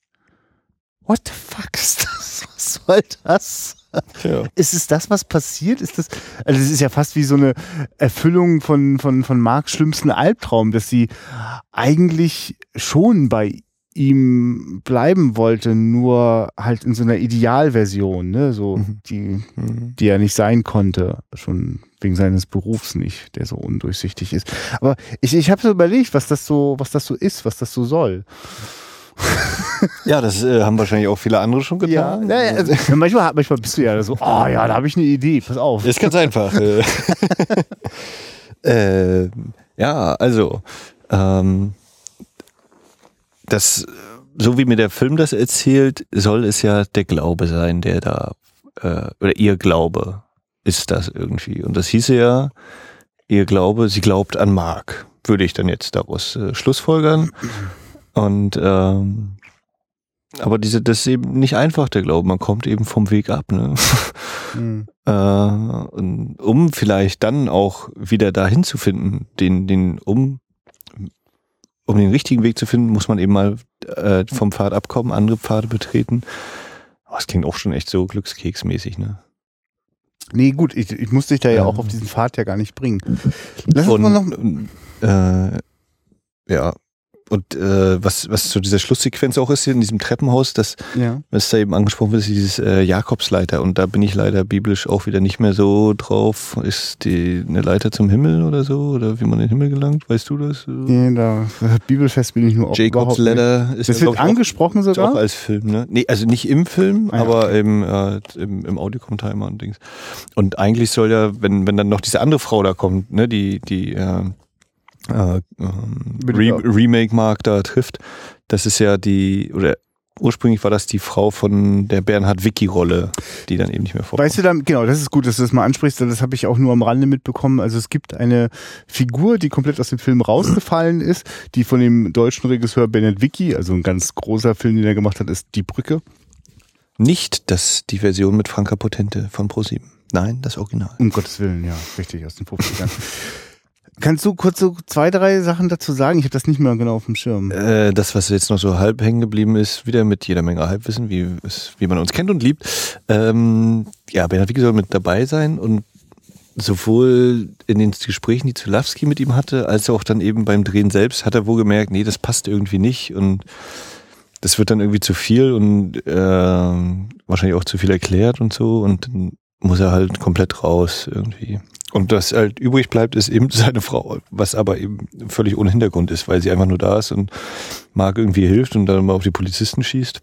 What the fuck ist das? Was soll das? Ja. Ist es das, was passiert? Ist das, also es ist ja fast wie so eine Erfüllung von, von, von Marks schlimmsten Albtraum, dass sie eigentlich schon bei ihm bleiben wollte, nur halt in so einer Idealversion, ne, so Mhm. die, Mhm. die er nicht sein konnte, schon wegen seines Berufs nicht, der so undurchsichtig ist. Aber ich, ich habe so überlegt, was das so, was das so ist, was das so soll. [LAUGHS] Ja, das äh, haben wahrscheinlich auch viele andere schon getan. ja, ja, also, [LAUGHS] manchmal, manchmal bist du ja so, oh ja, da habe ich eine Idee, pass auf. Ist ganz einfach. äh. [LAUGHS] äh, ja, also ähm, das, so wie mir der Film das erzählt, soll es ja der Glaube sein, der da äh, oder ihr Glaube ist das irgendwie. Und das hieße ja, ihr Glaube, sie glaubt an Mark, würde ich dann jetzt daraus äh, schlussfolgern. Und ähm, aber diese, das ist eben nicht einfach, der Glaube. Man kommt eben vom Weg ab, ne? Hm. [LAUGHS] Äh, um vielleicht dann auch wieder dahin zu finden, den, den, um, um den richtigen Weg zu finden, muss man eben mal äh, vom Pfad abkommen, andere Pfade betreten. Aber es klingt auch schon echt so glückskeksmäßig, ne? Nee, gut, ich, ich muss dich da ja Ja. auch auf diesen Pfad ja gar nicht bringen. Lass uns mal noch. äh, ja. Und äh, was, was zu dieser Schlusssequenz auch ist hier in diesem Treppenhaus, das Ja. was da eben angesprochen wird, ist dieses äh, Jakobsleiter. Und da bin ich leider biblisch auch wieder nicht mehr so drauf. Ist die eine Leiter zum Himmel oder so? Oder wie man in den Himmel gelangt? Weißt du das? Nee, da Bibelfest bin ich nur auch Jacobs überhaupt nicht. Ladder ist Das wird angesprochen auch, sogar. auch als Film, ne? Nee, also nicht im Film, Ah, ja, aber im, äh, im, im Audiokommentar immer und Dings. Und eigentlich soll ja, wenn, wenn dann noch diese andere Frau da kommt, ne, die, die äh, äh, ähm, Re ja. Remake-Mark da trifft, das ist ja die, oder ursprünglich war das die Frau von der Bernhard Vicky-Rolle, die dann eben nicht mehr vorkommt. Weißt du dann, genau, das ist gut, dass du das mal ansprichst, denn das habe ich auch nur am Rande mitbekommen. Also es gibt eine Figur, die komplett aus dem Film rausgefallen ist, die von dem deutschen Regisseur Bennett Vicky, also ein ganz großer Film, den er gemacht hat, ist Die Brücke. Nicht das, die Version mit Franka Potente von ProSieben. Nein, das Original. Um Gottes Willen, ja, richtig, aus den 50ern. [LAUGHS] Kannst du kurz so zwei, drei Sachen dazu sagen? Ich habe das nicht mehr genau auf dem Schirm. Äh, das, was jetzt noch so halb hängen geblieben ist, wieder mit jeder Menge Halbwissen, wie, wie man uns kennt und liebt. Ähm, ja, Bernhard Wicke soll mit dabei sein und sowohl in den Gesprächen, die Zulawski mit ihm hatte, als auch dann eben beim Drehen selbst, hat er wohl gemerkt, nee, das passt irgendwie nicht und das wird dann irgendwie zu viel und äh, wahrscheinlich auch zu viel erklärt und so und dann muss er halt komplett raus irgendwie. Und was halt übrig bleibt, ist eben [LAUGHS] seine Frau, was aber eben völlig ohne Hintergrund ist, weil sie einfach nur da ist und Marc irgendwie hilft und dann mal auf die Polizisten schießt.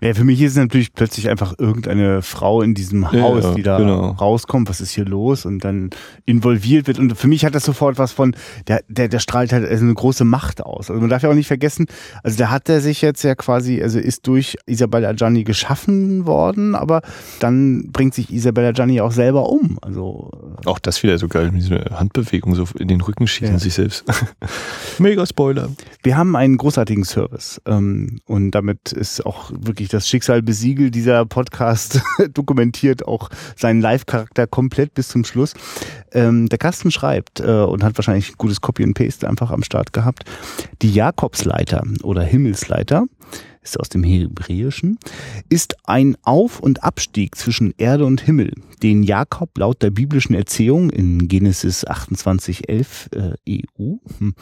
Ja, für mich ist es natürlich plötzlich einfach irgendeine Frau in diesem Haus, ja, die da genau. rauskommt, was ist hier los und dann involviert wird. Und für mich hat das sofort was von, der, der, der strahlt halt also eine große Macht aus. Also man darf ja auch nicht vergessen, also da hat er sich jetzt ja quasi, also ist durch Isabella Gianni geschaffen worden, aber dann bringt sich Isabella Gianni auch selber um. Also Auch das wieder so geil, diese Handbewegung so in den Rücken schießen Ja. sich selbst. [LAUGHS] Mega Spoiler. Wir haben einen großartigen Service ähm, und damit ist auch wirklich das Schicksal besiegelt. Dieser Podcast [LAUGHS] dokumentiert auch seinen Live-Charakter komplett bis zum Schluss. Ähm, der Carsten schreibt äh, und hat wahrscheinlich ein gutes Copy and Paste einfach am Start gehabt. Die Jakobsleiter oder Himmelsleiter ist aus dem Hebräischen, ist ein Auf- und Abstieg zwischen Erde und Himmel, den Jakob laut der biblischen Erzählung in Genesis 28,11 äh, EU hm,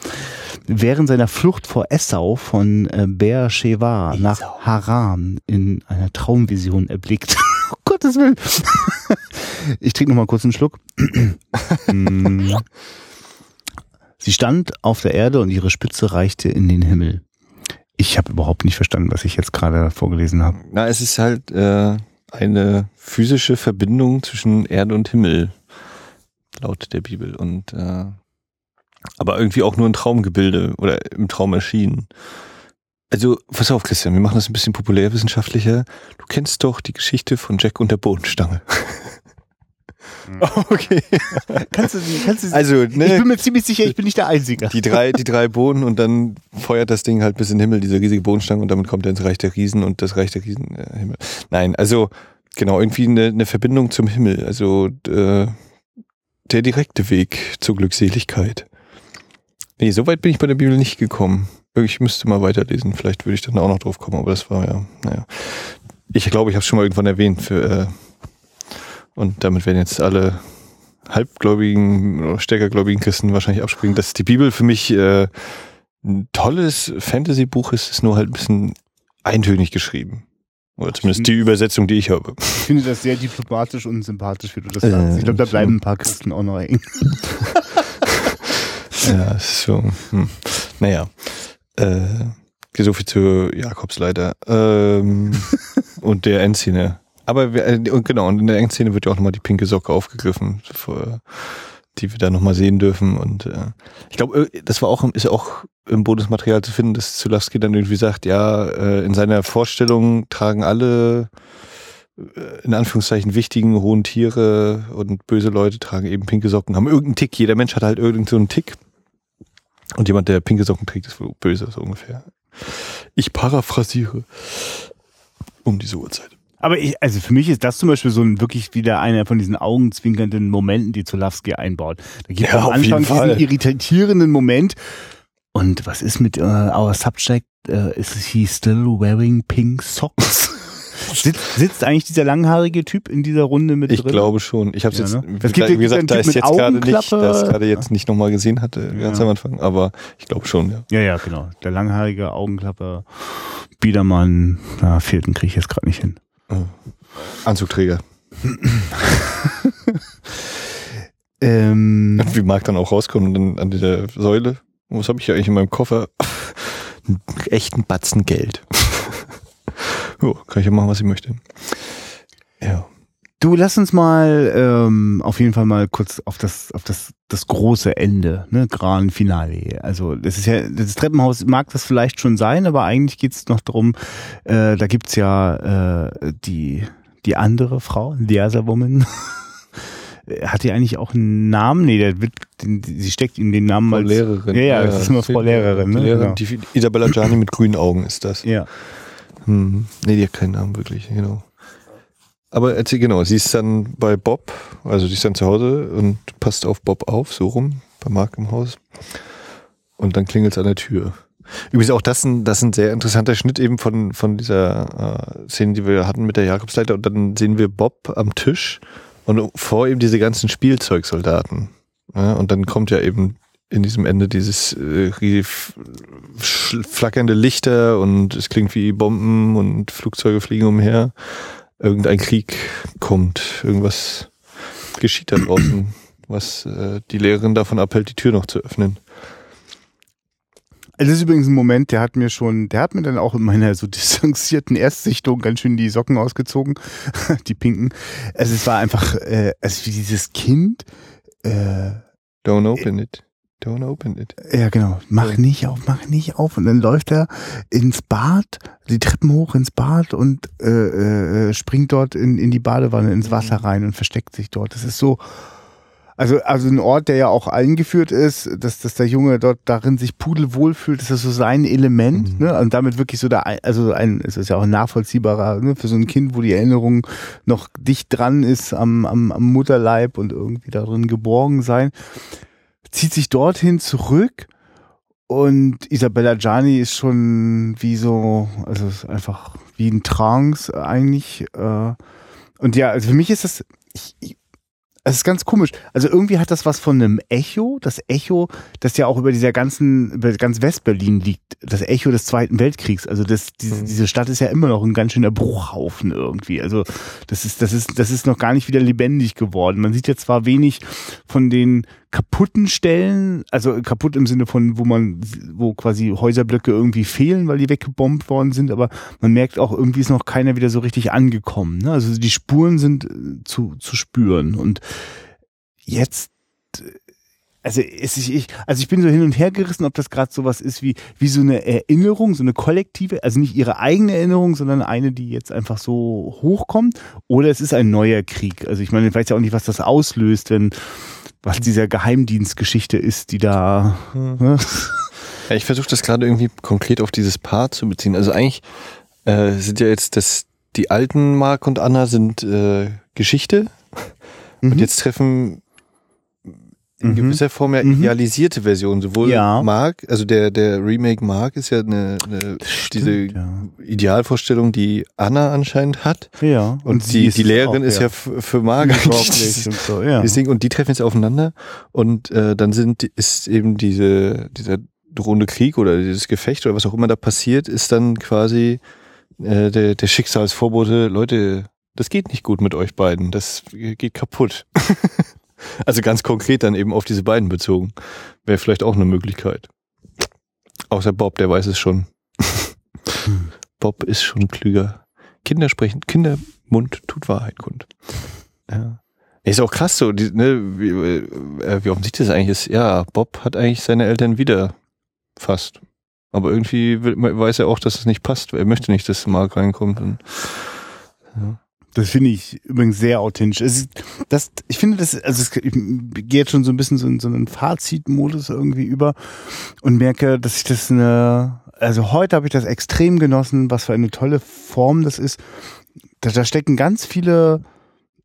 während seiner Flucht vor Essau von äh, Beersheba nach Haran in einer Traumvision erblickt. [LAUGHS] oh Gottes Willen. [LAUGHS] ich trinke noch mal kurz einen Schluck. Mm. [CLEARS THROAT] Sie stand auf der Erde und ihre Spitze reichte in den Himmel. Ich habe überhaupt nicht verstanden, was ich jetzt gerade vorgelesen habe. Na, es ist halt äh, eine physische Verbindung zwischen Erde und Himmel, laut der Bibel. Und äh, aber irgendwie auch nur ein Traumgebilde oder im Traum erschienen. Also, pass auf, Christian, wir machen das ein bisschen populärwissenschaftlicher. Du kennst doch die Geschichte von Jack und der Bodenstange. [LAUGHS] [LAUGHS] okay. Kannst du, kannst du, Also, ich ne, bin mir ziemlich sicher, ich bin nicht der Einzige. die drei, die drei Bohnen und dann feuert das Ding halt bis in den Himmel, diese riesige Bohnenstange und damit kommt er ins Reich der Riesen und das Reich der Riesen äh, Himmel. Nein, also genau, irgendwie eine, eine Verbindung zum Himmel, also äh, der direkte Weg zur Glückseligkeit. Nee, so weit bin ich bei der Bibel nicht gekommen. Ich müsste mal weiterlesen, vielleicht würde ich dann auch noch drauf kommen, aber das war ja, naja. Ich glaube, ich habe es schon mal irgendwann erwähnt für äh, und damit werden jetzt alle halbgläubigen oder stärkergläubigen Christen wahrscheinlich abspringen, dass die Bibel für mich äh, ein tolles Fantasy-Buch ist, ist nur halt ein bisschen eintönig geschrieben. Oder zumindest die Übersetzung, die ich habe. Ich finde das sehr diplomatisch und sympathisch, wie du das sagst. Ich glaube, da bleiben ein paar Christen auch noch hängen. [LAUGHS] Ja, so. Hm. Naja. Äh, so viel zu Jakobsleiter. Ähm, [LAUGHS] und der Endszene. Aber wir, äh, und genau, und in der Endszene wird ja auch nochmal die pinke Socke aufgegriffen, die wir da nochmal sehen dürfen. Und äh, ich glaube, äh, das war auch, ist auch im Bonusmaterial zu finden, dass Zulawski dann irgendwie sagt, ja, äh, in seiner Vorstellung tragen alle in Anführungszeichen wichtigen hohen Tiere und böse Leute tragen eben pinke Socken, haben irgendeinen Tick. Jeder Mensch hat halt irgendeinen so einen Tick. Und jemand, der pinke Socken trägt, ist wohl böse, so ungefähr. Ich paraphrasiere um diese Uhrzeit. Aber ich, also für mich ist das zum Beispiel so ein wirklich wieder einer von diesen augenzwinkernden Momenten, die Zulawski einbaut. Da gibt es Ja, am Anfang diesen irritierenden Moment. Und was ist mit uh, our subject? Uh, is he still wearing pink socks? [LAUGHS] sitzt, sitzt eigentlich dieser langhaarige Typ in dieser Runde mit Ich drin? glaube schon. Ich habe Ja, jetzt, ne? wie, Es gibt wie gesagt, da ich Typ jetzt gerade nicht, Augenklappe. das gerade jetzt nicht nochmal gesehen hatte, ganz Ja. am Anfang, aber ich glaube schon, ja. Ja, ja, genau. Der langhaarige Augenklapper, Biedermann, da fehlt ein Krieg jetzt gerade nicht hin. Anzugträger. [LAUGHS] Ähm, Wie Marc dann auch rauskommt und dann an dieser Säule. Was habe ich hier eigentlich in meinem Koffer? Einen echten Batzen Geld. [LAUGHS] jo, kann ich ja machen, was ich möchte. Ja. Du, lass uns mal ähm, auf jeden Fall mal kurz auf das auf das das große Ende, ne, Gran Finale. Also das ist ja das Treppenhaus mag das vielleicht schon sein, aber eigentlich geht's noch darum. Äh, da gibt's ja äh, die die andere Frau, the other woman. [LAUGHS] Hat die eigentlich auch einen Namen? Nee, der wird, sie steckt ihm den Namen Frau als Lehrerin. Ja, ja, das ist immer Frau Lehrerin, ne? Lehrerin, Genau. die Isabella Gianni mit grünen Augen ist das. Ja. Hm. Nee, die hat keinen Namen wirklich, genau. Aber erzähl genau, sie ist dann bei Bob, also sie ist dann zu Hause und passt auf Bob auf, so rum, bei Marc im Haus. Und dann klingelt es an der Tür. Übrigens auch das ein, das ist ein sehr interessanter Schnitt eben von, von dieser äh, Szene, die wir hatten mit der Jakobsleiter. Und dann sehen wir Bob am Tisch und vor ihm diese ganzen Spielzeugsoldaten. Ja, und dann kommt ja eben in diesem Ende dieses äh, flackernde Lichter und es klingt wie Bomben und Flugzeuge fliegen umher. Irgendein Krieg kommt, irgendwas geschieht da draußen, was äh, die Lehrerin davon abhält, die Tür noch zu öffnen. Das ist übrigens ein Moment, der hat mir schon, der hat mir dann auch in meiner so [LAUGHS] distanzierten Erstsichtung ganz schön die Socken ausgezogen, [LAUGHS] die pinken. Also es war einfach, äh, also wie dieses Kind, äh, Don't open it. Don't open it. ja genau, mach nicht auf, mach nicht auf. Und dann läuft er ins Bad, die Treppen hoch ins Bad und äh, äh, springt dort in, in die Badewanne, ins Wasser rein und versteckt sich dort. Das ist so, also, also ein Ort, der ja auch eingeführt ist, dass, dass der Junge dort darin sich pudelwohl fühlt, ist das so sein Element, Mhm. ne? Und damit wirklich so da, also ein, es ist ja auch ein nachvollziehbarer, ne? Für so ein Kind, wo die Erinnerung noch dicht dran ist am, am, am Mutterleib und irgendwie darin geborgen sein, zieht sich dorthin zurück und Isabella Gianni ist schon wie so, also ist einfach wie ein Trance eigentlich. Äh, und ja, also für mich ist das, ich, ich, es ist ganz komisch. Also irgendwie hat das was von einem Echo. Das Echo, das ja auch über dieser ganzen, über ganz Westberlin liegt. Das Echo des Zweiten Weltkriegs. Also das, diese, Mhm. diese Stadt ist ja immer noch ein ganz schöner Bruchhaufen irgendwie. Also das ist, das ist, das ist noch gar nicht wieder lebendig geworden. Man sieht ja zwar wenig von den kaputten Stellen, also kaputt im Sinne von, wo man, wo quasi Häuserblöcke irgendwie fehlen, weil die weggebombt worden sind, aber man merkt auch, irgendwie ist noch keiner wieder so richtig angekommen. Ne? Also die Spuren sind äh, zu, zu spüren. Und jetzt, äh, also ist, ich, also ich bin so hin und her gerissen, ob das gerade sowas ist wie, wie so eine Erinnerung, so eine kollektive, also nicht ihre eigene Erinnerung, sondern eine, die jetzt einfach so hochkommt, oder es ist ein neuer Krieg. Also ich meine, ich weiß ja auch nicht, was das auslöst, wenn was dieser Geheimdienstgeschichte ist, die da. Ne? Ja, ich versuche das gerade irgendwie konkret auf dieses Paar zu beziehen. Also eigentlich äh, sind ja jetzt das, die alten Mark und Anna sind äh, Geschichte Mhm. und jetzt treffen in Mhm. gewisser Form ja Mhm. idealisierte Versionen. Sowohl Ja. Mark, also der, der Remake Mark ist ja eine, eine diese Stimmt, ja. Idealvorstellung, die Anna anscheinend hat. ja. Und, sie die, die Lehrerin auch, ist ja, f- für Mark eigentlich und so, ja. Deswegen, und die treffen jetzt aufeinander und äh, dann sind ist eben diese, dieser drohende Krieg oder dieses Gefecht oder was auch immer da passiert, ist dann quasi äh, der, der Schicksalsvorbote, Leute, das geht nicht gut mit euch beiden, das geht kaputt. [LAUGHS] also ganz konkret dann eben auf diese beiden bezogen. Wäre vielleicht auch eine Möglichkeit. Außer Bob, der weiß es schon. Bob ist schon klüger. Kinder sprechen, Kindermund tut Wahrheit kund. Ja. Ist auch krass so, die, ne, wie, äh, wie offensichtlich das eigentlich ist. Ja, Bob hat eigentlich seine Eltern wieder fast. Aber irgendwie weiß er auch, dass es nicht passt. Er möchte nicht, dass Mark reinkommt. Und, ja. Das finde ich übrigens sehr authentisch. Ist, das, ich finde das, also es, ich gehe jetzt schon so ein bisschen so in so einen Fazitmodus irgendwie über und merke, dass ich das eine, also heute habe ich das extrem genossen, was für eine tolle Form das ist. Da, da stecken ganz viele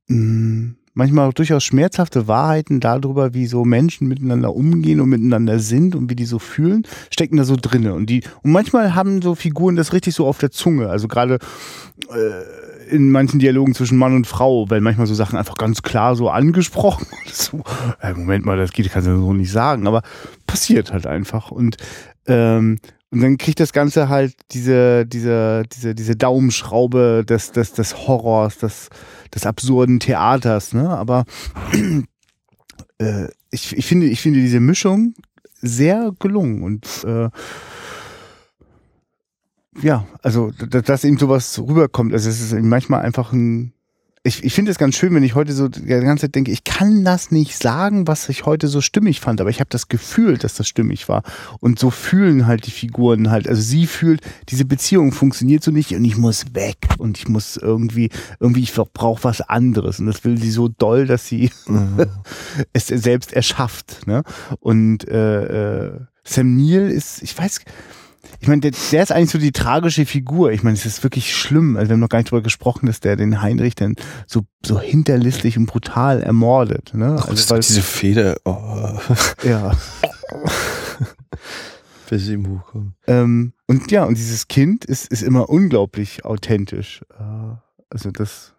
mh, hm, manchmal auch durchaus schmerzhafte Wahrheiten darüber, wie so Menschen miteinander umgehen und miteinander sind und wie die so fühlen, stecken da so drinne. Und die, und manchmal haben so Figuren das richtig so auf der Zunge. Also gerade äh, in manchen Dialogen zwischen Mann und Frau werden manchmal so Sachen einfach ganz klar so angesprochen. [LAUGHS] so, äh, Moment mal, das geht, kannst du so nicht sagen, aber passiert halt einfach. Und ähm, und dann kriegt das Ganze halt diese, diese, diese, diese Daumenschraube des, des, des Horrors, des, des absurden Theaters, ne? Aber [CLEARS THROAT] äh, ich, ich, finde, ich finde diese Mischung sehr gelungen und äh, ja, also dass eben sowas rüberkommt. Also es ist manchmal einfach ein ich, ich finde es ganz schön, wenn ich heute so die ganze Zeit denke, ich kann das nicht sagen, was ich heute so stimmig fand, aber ich habe das Gefühl, dass das stimmig war. Und so fühlen halt die Figuren halt. Also sie fühlt, diese Beziehung funktioniert so nicht und ich muss weg und ich muss irgendwie, irgendwie, ich brauche was anderes. Und das will sie so doll, dass sie mhm. [LAUGHS] es selbst erschafft. Ne? Und äh, äh, Sam Neill ist, ich weiß, ich meine, der, der, ist eigentlich so die tragische Figur. Ich meine, es ist wirklich schlimm. Also wir haben noch gar nicht drüber gesprochen, dass der den Heinrich dann so, so hinterlistig und brutal ermordet. Ne? Ach, also, weil, diese Feder. Oh. Ja. [LAUGHS] Bis sie im Buch kommt. Ähm, und ja, und dieses Kind ist, ist immer unglaublich authentisch. Äh, also das.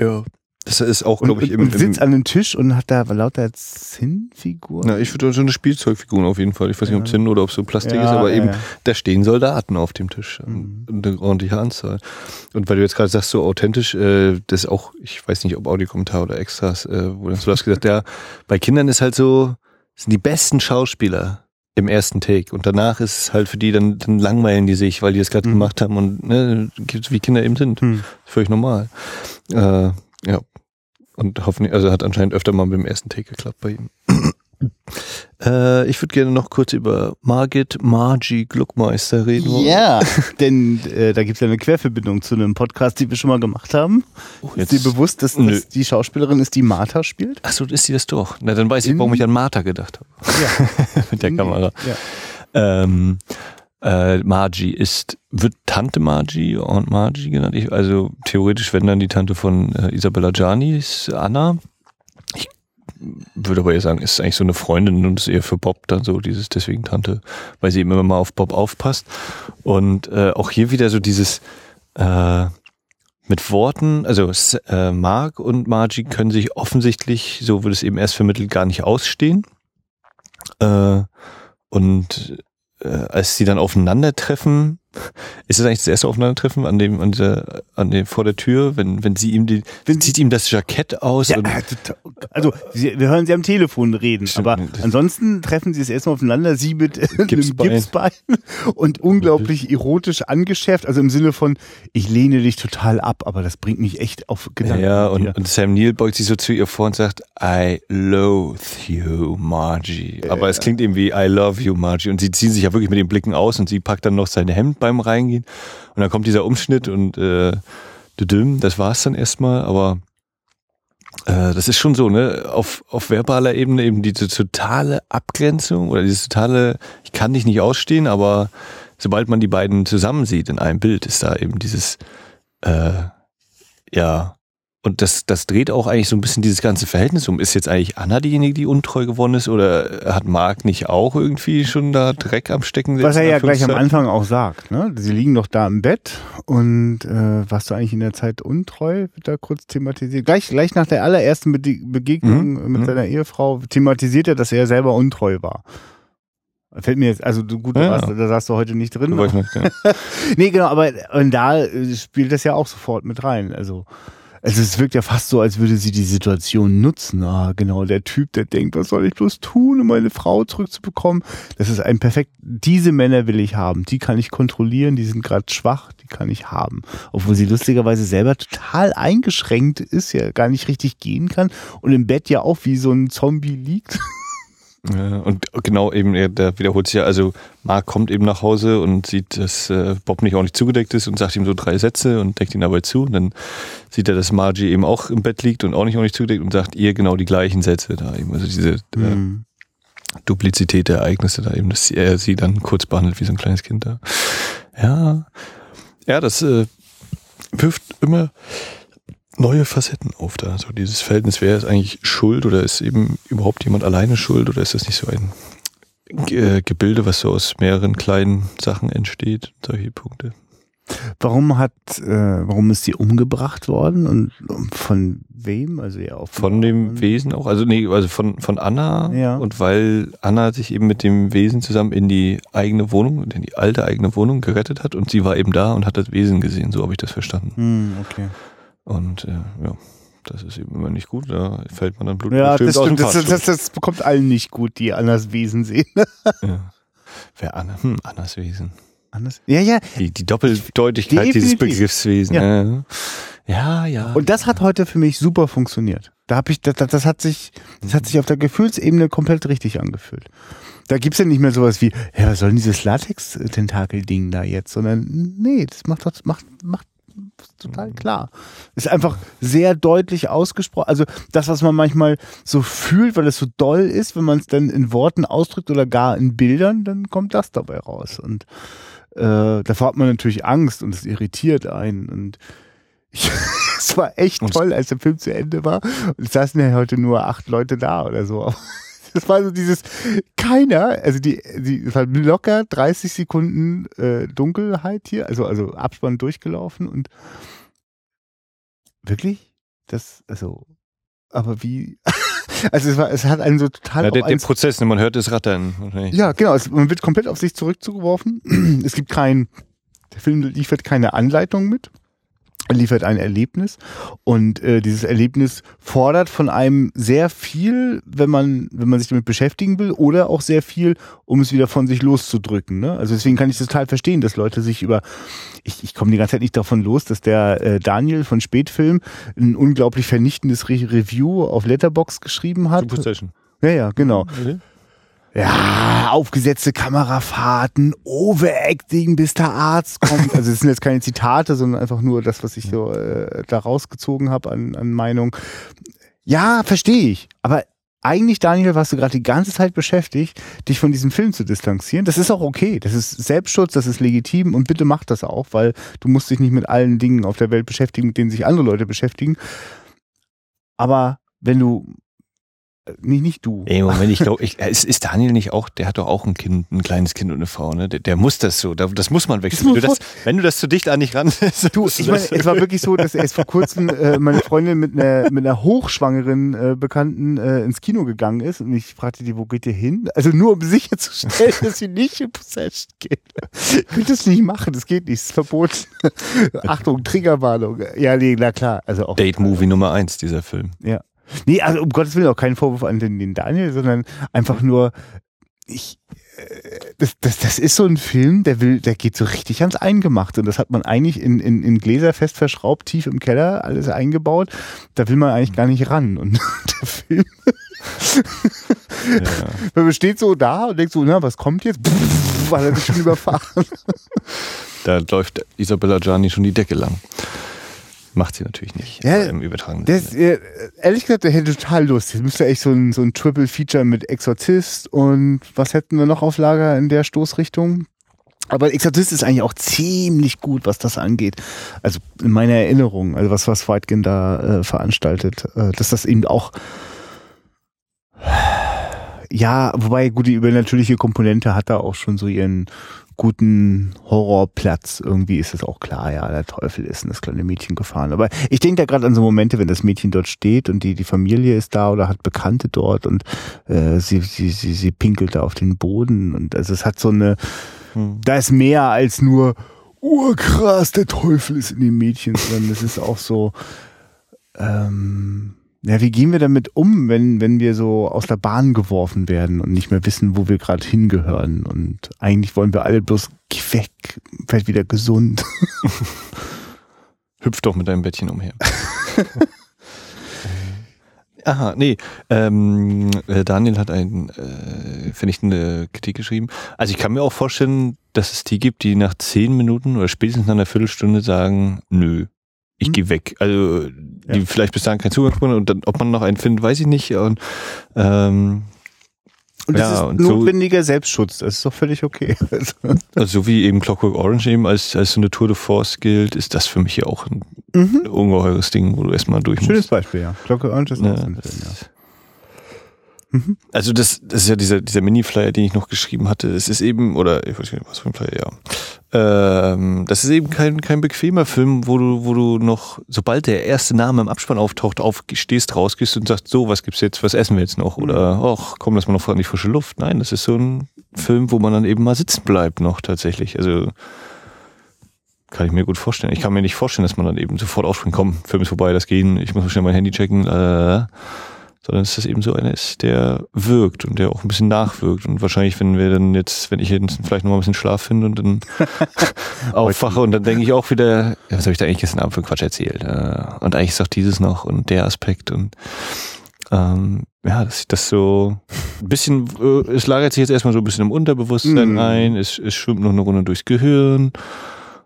Ja. Das ist auch, glaube ich, im, und sitzt an einem Tisch und hat da lauter Zinnfiguren. Na, ich würde so eine Spielzeugfigur auf jeden Fall. Ich weiß nicht, ob Zinn oder ob so Plastik ja, ist, aber ja, eben, ja. da stehen Soldaten auf dem Tisch. Mhm. Eine ordentliche Anzahl. Und weil du jetzt gerade sagst, so authentisch, äh, das ist auch, ich weiß nicht, ob Audiokommentar oder Extras, äh, wo dann so hast gesagt, ja, bei Kindern ist halt so, sind die besten Schauspieler im ersten Take und danach ist es halt für die, dann, dann langweilen die sich, weil die es gerade mhm. gemacht haben und ne, wie Kinder eben sind. Mhm. Völlig normal. Äh, ja, und hoffentlich, also hat anscheinend öfter mal mit dem ersten Take geklappt bei ihm. [CLEARS THROAT] äh, ich würde gerne noch kurz über Margit Margie Gluckmeister reden. Ja, [LAUGHS] denn äh, da gibt es ja eine Querverbindung zu einem Podcast, den wir schon mal gemacht haben. Oh, ist dir bewusst, dass das die Schauspielerin ist, die Martha spielt? Achso, ist sie das doch. Na, dann weiß In ich, warum ich an Martha gedacht habe. Ja. [LAUGHS] Mit der Kamera. Ja. Ähm, äh, Margie ist, wird Tante Margie und Margie genannt. Ich, also theoretisch, wenn dann die Tante von äh, Isabella Gianni ist Anna. Ich würde aber eher sagen, ist eigentlich so eine Freundin und ist eher für Bob dann so dieses deswegen Tante, weil sie immer mal auf Bob aufpasst. Und äh, auch hier wieder so dieses äh, mit Worten, also äh, Mark und Margie können sich offensichtlich, so wird es eben erst vermittelt, gar nicht ausstehen. Äh, und äh, als sie dann aufeinandertreffen, ist es eigentlich das erste Aufeinandertreffen an dem, an der, an dem, vor der Tür, wenn, wenn sie ihm die, wenn zieht ihm das Jackett aus? Ja, [LAUGHS] also, sie, wir hören sie am Telefon reden, Stimmt, aber ansonsten treffen sie es erstmal aufeinander, sie mit Gipsbein. [LAUGHS] einem Gipsbein und unglaublich erotisch angeschärft, also im Sinne von, ich lehne dich total ab, aber das bringt mich echt auf Gedanken. Ja, und, und, Sam Neill beugt sich so zu ihr vor und sagt, I loathe you, Margie. Aber äh, es klingt eben wie I love you, Margie. Und sie ziehen sich ja wirklich mit den Blicken aus und sie packt dann noch sein Hemd beim Reingehen. Und dann kommt dieser Umschnitt und äh, das war's dann erstmal, aber äh, das ist schon so, ne? Auf, auf verbaler Ebene eben diese totale Abgrenzung oder diese totale, ich kann dich nicht ausstehen, aber sobald man die beiden zusammen sieht in einem Bild, ist da eben dieses äh, ja und das, das dreht auch eigentlich so ein bisschen dieses ganze Verhältnis um. Ist jetzt eigentlich Anna diejenige, die untreu geworden ist oder hat Marc nicht auch irgendwie schon da Dreck am Stecken? Was er ja gleich am Anfang auch sagt. Ne? Sie liegen doch da im Bett und äh, warst du eigentlich in der Zeit untreu? Wird da kurz thematisiert. Gleich, gleich nach der allerersten Be Begegnung mhm. mit mhm. seiner Ehefrau thematisiert er, dass er selber untreu war. Fällt mir jetzt, also du gut, Ja, warst, ja. da saßt du heute nicht drin. Nicht, ja. [LAUGHS] nee, genau, aber und da äh, spielt das ja auch sofort mit rein. Also, also es wirkt ja fast so, als würde sie die Situation nutzen. Ah, genau, der Typ, der denkt, was soll ich bloß tun, um meine Frau zurückzubekommen. Das ist ein perfekt, diese Männer will ich haben. Die kann ich kontrollieren, die sind gerade schwach, die kann ich haben. Obwohl sie lustigerweise selber total eingeschränkt ist, ja gar nicht richtig gehen kann und im Bett ja auch wie so ein Zombie liegt. [LAUGHS] Ja, und genau eben, er, der wiederholt sich ja, also Mark kommt eben nach Hause und sieht, dass äh, Bob nicht ordentlich zugedeckt ist und sagt ihm so drei Sätze und deckt ihn dabei zu. Und dann sieht er, dass Margie eben auch im Bett liegt und auch nicht ordentlich zugedeckt und sagt ihr genau die gleichen Sätze da eben. Also diese äh, Duplizität der Ereignisse da eben, dass er sie dann kurz behandelt wie so ein kleines Kind da. Ja, ja, das äh, wirft immer neue Facetten auf da. So dieses Verhältnis, wer ist eigentlich schuld oder ist eben überhaupt jemand alleine schuld oder ist das nicht so ein Ge- äh, Gebilde, was so aus mehreren kleinen Sachen entsteht? Solche Punkte. Warum hat, äh, warum ist sie umgebracht worden und von wem? Also ja auch Von dem Wesen auch, also nee, also von, von Anna Ja. und weil Anna sich eben mit dem Wesen zusammen in die eigene Wohnung, in die alte eigene Wohnung gerettet hat und sie war eben da und hat das Wesen gesehen, so habe ich das verstanden. Hm, okay. Und äh, ja, das ist eben immer nicht gut, da fällt man dann Blut Ja, das stimmt. Das, das, das, das bekommt allen nicht gut, die Annas Wesen sehen. [LAUGHS] Ja. Wer Anna? Hm, Annas Wesen. Annas? Ja, ja. Die, die Doppeldeutigkeit dieses Definitiv. Begriffs Wesen. Ja. Ja, ja. ja. Und das hat heute für mich super funktioniert. Da habe ich, das, das, hat sich, das hat sich auf der Gefühlsebene komplett richtig angefühlt. Da gibt's ja nicht mehr sowas wie, ja, was soll denn dieses Latex-Tentakel-Ding da jetzt? Sondern, nee, das macht, das macht, macht total klar. Ist einfach sehr deutlich ausgesprochen. Also das, was man manchmal so fühlt, weil es so doll ist, wenn man es dann in Worten ausdrückt oder gar in Bildern, dann kommt das dabei raus. Und äh, davor hat man natürlich Angst und es irritiert einen. Und ich, [LAUGHS] es war echt toll, als der Film zu Ende war. Und es saßen ja heute nur acht Leute da oder so. Das war so dieses, keiner, also die, die, es war locker 30 Sekunden äh, Dunkelheit hier, also, also Abspann durchgelaufen und wirklich? Das, also, aber wie, [LAUGHS] also es war, es hat einen so total ja, der, einen Prozess, man hört es rattern. ja, genau. Es, man wird komplett auf sich zurückgeworfen. [CLEARS THROAT] Es gibt kein, der Film liefert keine Anleitung mit. Er liefert ein Erlebnis und äh, dieses Erlebnis fordert von einem sehr viel, wenn man wenn man sich damit beschäftigen will, oder auch sehr viel, um es wieder von sich loszudrücken. Ne? Also deswegen kann ich das total verstehen, dass Leute sich über ich, ich komme die ganze Zeit nicht davon los, dass der äh, Daniel von Spätfilm ein unglaublich vernichtendes Re Review auf Letterbox geschrieben hat. Superstation. Ja, ja, genau. Ja, aufgesetzte Kamerafahrten, Overacting, bis der Arzt kommt. Also es sind jetzt keine Zitate, sondern einfach nur das, was ich so äh, da rausgezogen habe an, an Meinung. Ja, verstehe ich. Aber eigentlich, Daniel, warst du gerade die ganze Zeit beschäftigt, dich von diesem Film zu distanzieren. Das ist auch okay. Das ist Selbstschutz, das ist legitim und bitte mach das auch, weil du musst dich nicht mit allen Dingen auf der Welt beschäftigen, mit denen sich andere Leute beschäftigen. Aber wenn du nicht, nicht du. Ey, Moment, ich glaube, ich, ist, ist Daniel nicht auch, der hat doch auch ein Kind, ein kleines Kind und eine Frau, ne? Der, der muss das so, da- das muss man wechseln. Das Wenn du das, wenn du das zu dicht an dich ran [LAUGHS] Du, ich meine, es war wirklich so, dass erst vor kurzem äh, meine Freundin mit einer mit einer hochschwangeren äh, Bekannten äh, ins Kino gegangen ist und ich fragte die, wo geht ihr hin? Also nur um sicherzustellen, [LAUGHS] dass sie nicht in Possession geht. Ich könnte das nicht machen, das geht nicht, es ist verboten. Achtung, Triggerwarnung. Ja, nee, na klar. Also auch Date-Movie Nummer eins, dieser Film. ja. Nee, also um Gottes Willen auch kein Vorwurf an den, den Daniel, sondern einfach nur, ich, äh, das, das, das ist so ein Film, der will, der geht so richtig ans Eingemachte. Und das hat man eigentlich in, in, in Gläser fest verschraubt, tief im Keller, alles eingebaut. Da will man eigentlich gar nicht ran. Und [LAUGHS] der Film, Ja. man steht so da und denkt so, na, was kommt jetzt? Pff, war er schon überfahren. Da läuft Isabella Gianni schon die Decke lang. Macht sie natürlich nicht. Ja, im übertragenen Das, Sinne. äh, ehrlich gesagt, der hätte total Lust. Jetzt müsste echt so ein, so ein Triple-Feature mit Exorzist und was hätten wir noch auf Lager in der Stoßrichtung? Aber Exorzist ist eigentlich auch ziemlich gut, was das angeht. Also in meiner Erinnerung, also was, was Weitgen da äh, veranstaltet, äh, dass das eben auch ja, wobei gut, die übernatürliche Komponente hat da auch schon so ihren guten Horrorplatz. Irgendwie ist es auch klar, ja, der Teufel ist in das kleine Mädchen gefahren. Aber ich denke da gerade an so Momente, wenn das Mädchen dort steht und die, die Familie ist da oder hat Bekannte dort und äh, sie, sie, sie, sie pinkelt da auf den Boden und also es hat so eine, Hm. da ist mehr als nur, oh krass, der Teufel ist in dem Mädchen, sondern es ist auch so, ähm, ja, wie gehen wir damit um, wenn, wenn wir so aus der Bahn geworfen werden und nicht mehr wissen, wo wir gerade hingehören? Und eigentlich wollen wir alle bloß weg, werd wieder gesund. [LAUGHS] Hüpf doch mit deinem Bettchen umher. [LAUGHS] Aha, nee. Ähm, äh, Daniel hat ein, äh, eine Kritik geschrieben. Also ich kann mir auch vorstellen, dass es die gibt, die nach zehn Minuten oder spätestens nach einer Viertelstunde sagen, nö, ich Hm. gehe weg. Also die Ja. vielleicht bis dahin keinen Zugang haben und dann, ob man noch einen findet, weiß ich nicht. Und ähm, Und das Ja, ist und so- notwendiger Selbstschutz, das ist doch völlig okay. [LAUGHS] Also, also so wie eben Clockwork Orange eben als, als so eine Tour de Force gilt, ist das für mich ja auch ein mhm. ungeheures Ding, wo du erstmal durch musst. Schönes Beispiel, ja. Glocke Orange ist Ja, auch so ein das Film, ja. Ist- Also das, das ist ja dieser, dieser Mini-Flyer, den ich noch geschrieben hatte. Es ist eben, oder ich weiß nicht, was für ein Flyer, ja. Ähm, das ist eben kein, kein bequemer Film, wo du, wo du noch, sobald der erste Name im Abspann auftaucht, aufstehst, rausgehst und sagst, so, was gibt's jetzt, was essen wir jetzt noch? Oder, ach, komm, lass mal noch an die frische Luft. Nein, das ist so ein Film, wo man dann eben mal sitzen bleibt noch tatsächlich. Also kann ich mir gut vorstellen. Ich kann mir nicht vorstellen, dass man dann eben sofort aufspringt, komm, Film ist vorbei, das gehen, ich muss mal schnell mein Handy checken, äh, sondern dass das eben so einer ist, der wirkt und der auch ein bisschen nachwirkt. Und wahrscheinlich, wenn wir dann jetzt, wenn ich jetzt vielleicht noch mal ein bisschen Schlaf finde und dann [LAUGHS] aufwache und dann denke ich auch wieder, ja, was habe ich da eigentlich gestern Abend für Quatsch erzählt? Äh, Und eigentlich ist auch dieses noch und der Aspekt und ähm, ja, dass ich das so ein bisschen, äh, es lagert sich jetzt erstmal so ein bisschen im Unterbewusstsein Mhm. ein, es, es schwimmt noch eine Runde durchs Gehirn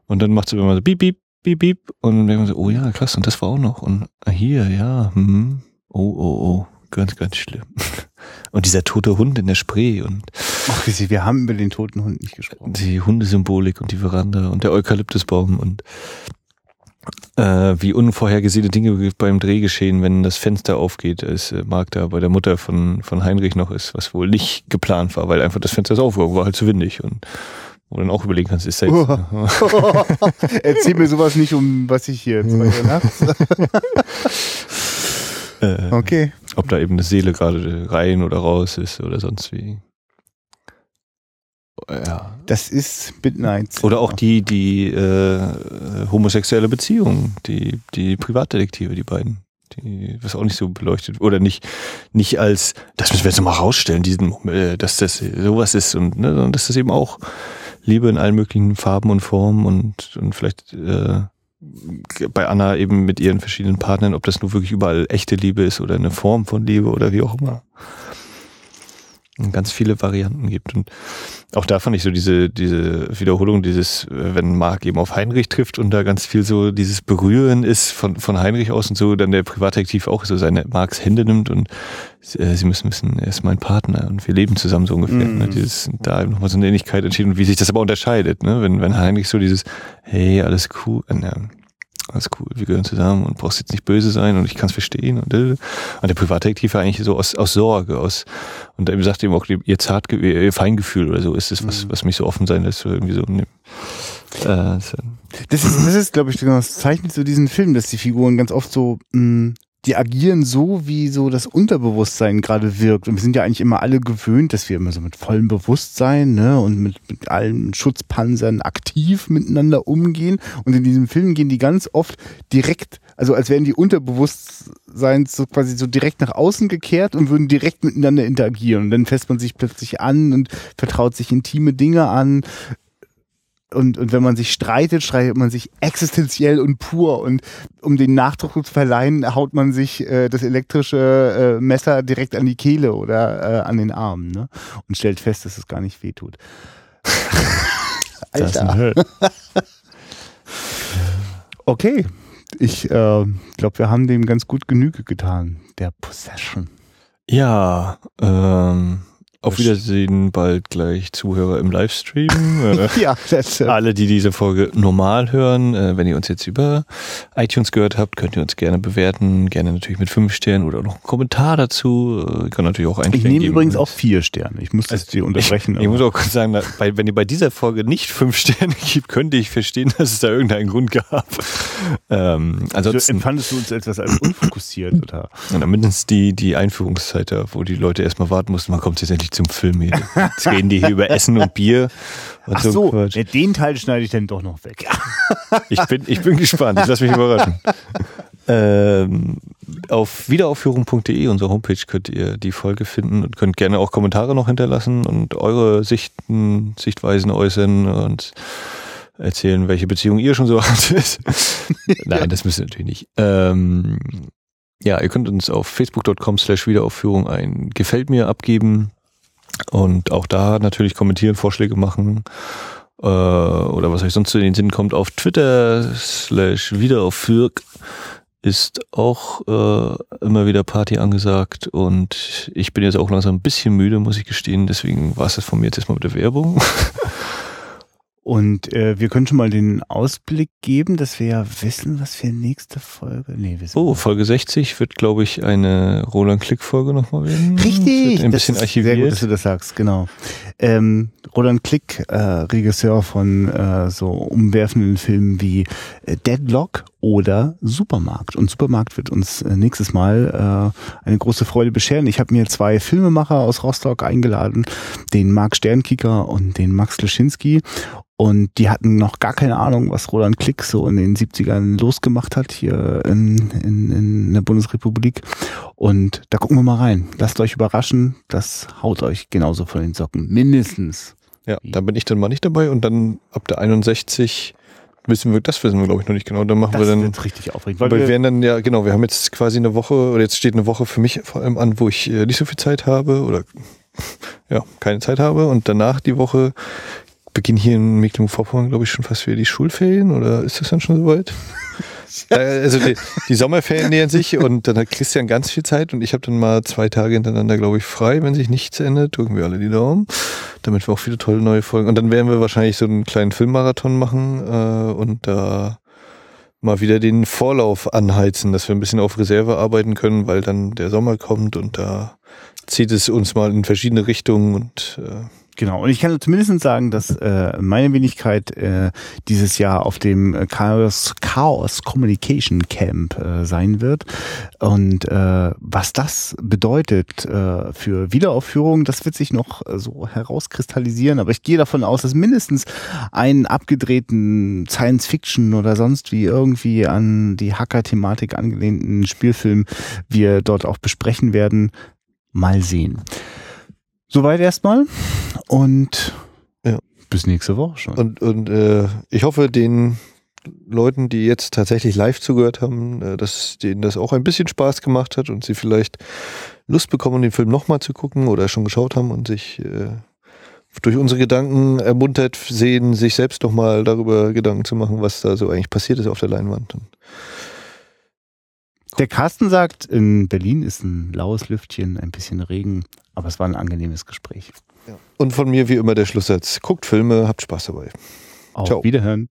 und dann macht es immer so piep, piep, piep, piep und dann denkt man so, oh ja, klasse, und das war auch noch und ah, hier, ja, hm, oh, oh, oh, ganz, ganz schlimm. [LAUGHS] Und dieser tote Hund in der Spree und Ach, wir- wir haben über den toten Hund nicht gesprochen. die Hundesymbolik und die Veranda und der Eukalyptusbaum und äh, wie unvorhergesehene Dinge beim Dreh geschehen, wenn das Fenster aufgeht, als äh, Marc da bei der Mutter von, von Heinrich noch ist, was wohl nicht geplant war, weil einfach das Fenster ist aufgegangen, war halt zu windig und wo du dann auch überlegen kannst, ist da jetzt, [LAUGHS] Erzähl mir sowas nicht, um was ich hier zwei Uhr nachts. [LAUGHS] äh, Okay. ob da eben eine Seele gerade rein oder raus ist oder sonst wie. Ja. Das ist Midnight. Oder auch die, die äh, homosexuelle Beziehung, die, die Privatdetektive, die beiden. Die, was auch nicht so beleuchtet oder nicht, nicht als, das müssen wir jetzt nochmal rausstellen, diesen, äh, dass das sowas ist und ne, sondern dass das eben auch Liebe in allen möglichen Farben und Formen und, und vielleicht äh, bei Anna eben mit ihren verschiedenen Partnern, ob das nur wirklich überall echte Liebe ist oder eine Form von Liebe oder wie auch immer. Ganz viele Varianten gibt. Und auch da fand ich so diese, diese Wiederholung, dieses, äh, wenn Marc eben auf Heinrich trifft und da ganz viel so dieses Berühren ist von, von Heinrich aus und so, dann der Privatdetektiv auch so seine Marks Hände nimmt und äh, sie müssen wissen, er ist mein Partner und wir leben zusammen so ungefähr. Mhm. Ne? Dieses, da eben nochmal so eine Ähnlichkeit entschieden und wie sich das aber unterscheidet, ne? Wenn, wenn Heinrich so dieses, hey, alles cool, äh, ja, alles cool, wir gehören zusammen und brauchst jetzt nicht böse sein und ich kann es verstehen und, äh. und der Privatdetektiv war eigentlich so aus, aus Sorge, aus und er sagt eben auch ihr Zartge ihr Feingefühl oder so ist es, was, Mhm. was mich so offen sein lässt, irgendwie so. Ne, äh, so. Das ist, das ist, glaube ich, genau, das zeichnet so diesen Film, dass die Figuren ganz oft so, mh, die agieren so, wie so das Unterbewusstsein gerade wirkt. Und wir sind ja eigentlich immer alle gewöhnt, dass wir immer so mit vollem Bewusstsein ne, und mit, mit allen Schutzpanzern aktiv miteinander umgehen. Und in diesem Film gehen die ganz oft direkt, also als wären die Unterbewusstsein so quasi so direkt nach außen gekehrt und würden direkt miteinander interagieren. Und dann fässt man sich plötzlich an und vertraut sich intime Dinge an und, und wenn man sich streitet, streitet man sich existenziell und pur. Und um den Nachdruck zu verleihen, haut man sich äh, das elektrische äh, Messer direkt an die Kehle oder äh, an den Arm ne? und stellt fest, dass es gar nicht wehtut. Alter. Okay, ich äh, glaube, wir haben dem ganz gut Genüge getan. Der Possession. Ja, ähm, Auf Wiedersehen bald gleich Zuhörer im Livestream. [LAUGHS] Äh, Ja, das, äh, Alle, die diese Folge normal hören, äh, wenn ihr uns jetzt über iTunes gehört habt, könnt ihr uns gerne bewerten. Gerne natürlich mit fünf Sternen oder noch einen Kommentar dazu. Äh, Ihr könnt natürlich auch ich eigentlich. nehme übrigens auch vier Sterne. Ich muss das dir unterbrechen. Ich, ich muss auch kurz sagen, bei, wenn ihr bei dieser Folge nicht fünf [LAUGHS] Sterne gibt, könnte ich verstehen, dass es da irgendeinen Grund gab. Ähm, also, ansonsten empfandest du uns etwas als unfokussiert oder? Ja, mindestens die, die Einführungszeit da, wo die Leute erstmal warten mussten, man kommt jetzt endlich zum Film hier. Jetzt reden die hier über Essen und Bier und Ach so. so, ja, den Teil schneide ich dann doch noch weg. Ich bin, ich bin gespannt, ich lass mich überraschen. Ähm, auf wiederaufführung.de, unsere Homepage, könnt ihr die Folge finden und könnt gerne auch Kommentare noch hinterlassen und eure Sichten, Sichtweisen äußern und erzählen, welche Beziehung ihr schon so [LAUGHS] hattet. Nein, das müsst ihr natürlich nicht. Ähm, ja, ihr könnt uns auf facebook.com slash Wiederaufführung ein Gefällt mir abgeben und auch da natürlich kommentieren, Vorschläge machen äh, oder was euch sonst in den Sinn kommt. Auf Twitter slash Wiederaufführk ist auch äh, immer wieder Party angesagt und ich bin jetzt auch langsam ein bisschen müde, muss ich gestehen. Deswegen war es das von mir jetzt erstmal mit der Werbung. [LAUGHS] Und äh, wir können schon mal den Ausblick geben, dass wir ja wissen, was wir nächste Folge. Nee, wissen Oh, Folge 60 wird, glaube ich, eine Roland-Klick-Folge nochmal werden. Richtig, ein bisschen archiviert. Sehr gut, dass du das sagst, genau. Ähm, Roland Klick, äh, Regisseur von äh, so umwerfenden Filmen wie äh, Deadlock oder Supermarkt. Und Supermarkt wird uns äh, nächstes Mal äh, eine große Freude bescheren. Ich habe mir zwei Filmemacher aus Rostock eingeladen, den Marc Sternkicker und den Max Leschinski. Und die hatten noch gar keine Ahnung, was Roland Klick so in den 70ern losgemacht hat hier in, in, in der Bundesrepublik. Und da gucken wir mal rein. Lasst euch überraschen. Das haut euch genauso von den Socken. Mindestens. Ja, da bin ich dann mal nicht dabei und dann ab der 61 wissen wir, das wissen wir glaube ich noch nicht genau. Dann machen Das wir dann, wird richtig aufregend. weil Weil wir wir, werden dann ja, genau, wir haben jetzt quasi eine Woche oder jetzt steht eine Woche für mich vor allem an, wo ich äh, nicht so viel Zeit habe oder [LAUGHS] ja, keine Zeit habe und danach die Woche beginnen hier in Mecklenburg-Vorpommern, glaube ich, schon fast wieder die Schulferien oder ist das dann schon soweit? [LAUGHS] Äh, also die, die Sommerferien nähern sich und dann hat Christian ganz viel Zeit und ich habe dann mal zwei Tage hintereinander, glaube ich, frei, wenn sich nichts ändert. Drücken wir alle die Daumen, damit wir auch viele tolle neue Folgen. Und dann werden wir wahrscheinlich so einen kleinen Filmmarathon machen äh, und da mal wieder den Vorlauf anheizen, dass wir ein bisschen auf Reserve arbeiten können, weil dann der Sommer kommt und da zieht es uns mal in verschiedene Richtungen und äh, genau. Und ich kann zumindest sagen, dass äh, meine Wenigkeit äh, dieses Jahr auf dem äh, Chaos, Chaos Communication Camp äh, sein wird. Und äh, was das bedeutet äh, für Wiederaufführung, das wird sich noch äh, so herauskristallisieren. Aber ich gehe davon aus, dass mindestens einen abgedrehten Science-Fiction oder sonst wie irgendwie an die Hacker-Thematik angelehnten Spielfilm wir dort auch besprechen werden. Mal sehen. Soweit erstmal und Ja. bis nächste Woche schon. Und, und äh, ich hoffe, den Leuten, die jetzt tatsächlich live zugehört haben, äh, dass denen das auch ein bisschen Spaß gemacht hat und sie vielleicht Lust bekommen, den Film nochmal zu gucken oder schon geschaut haben und sich äh, durch unsere Gedanken ermuntert sehen, sich selbst nochmal darüber Gedanken zu machen, was da so eigentlich passiert ist auf der Leinwand. Und Der Carsten sagt, in Berlin ist ein laues Lüftchen, ein bisschen Regen, aber es war ein angenehmes Gespräch. Und von mir wie immer der Schlusssatz. Guckt Filme, habt Spaß dabei. Auf Ciao. Wiederhören.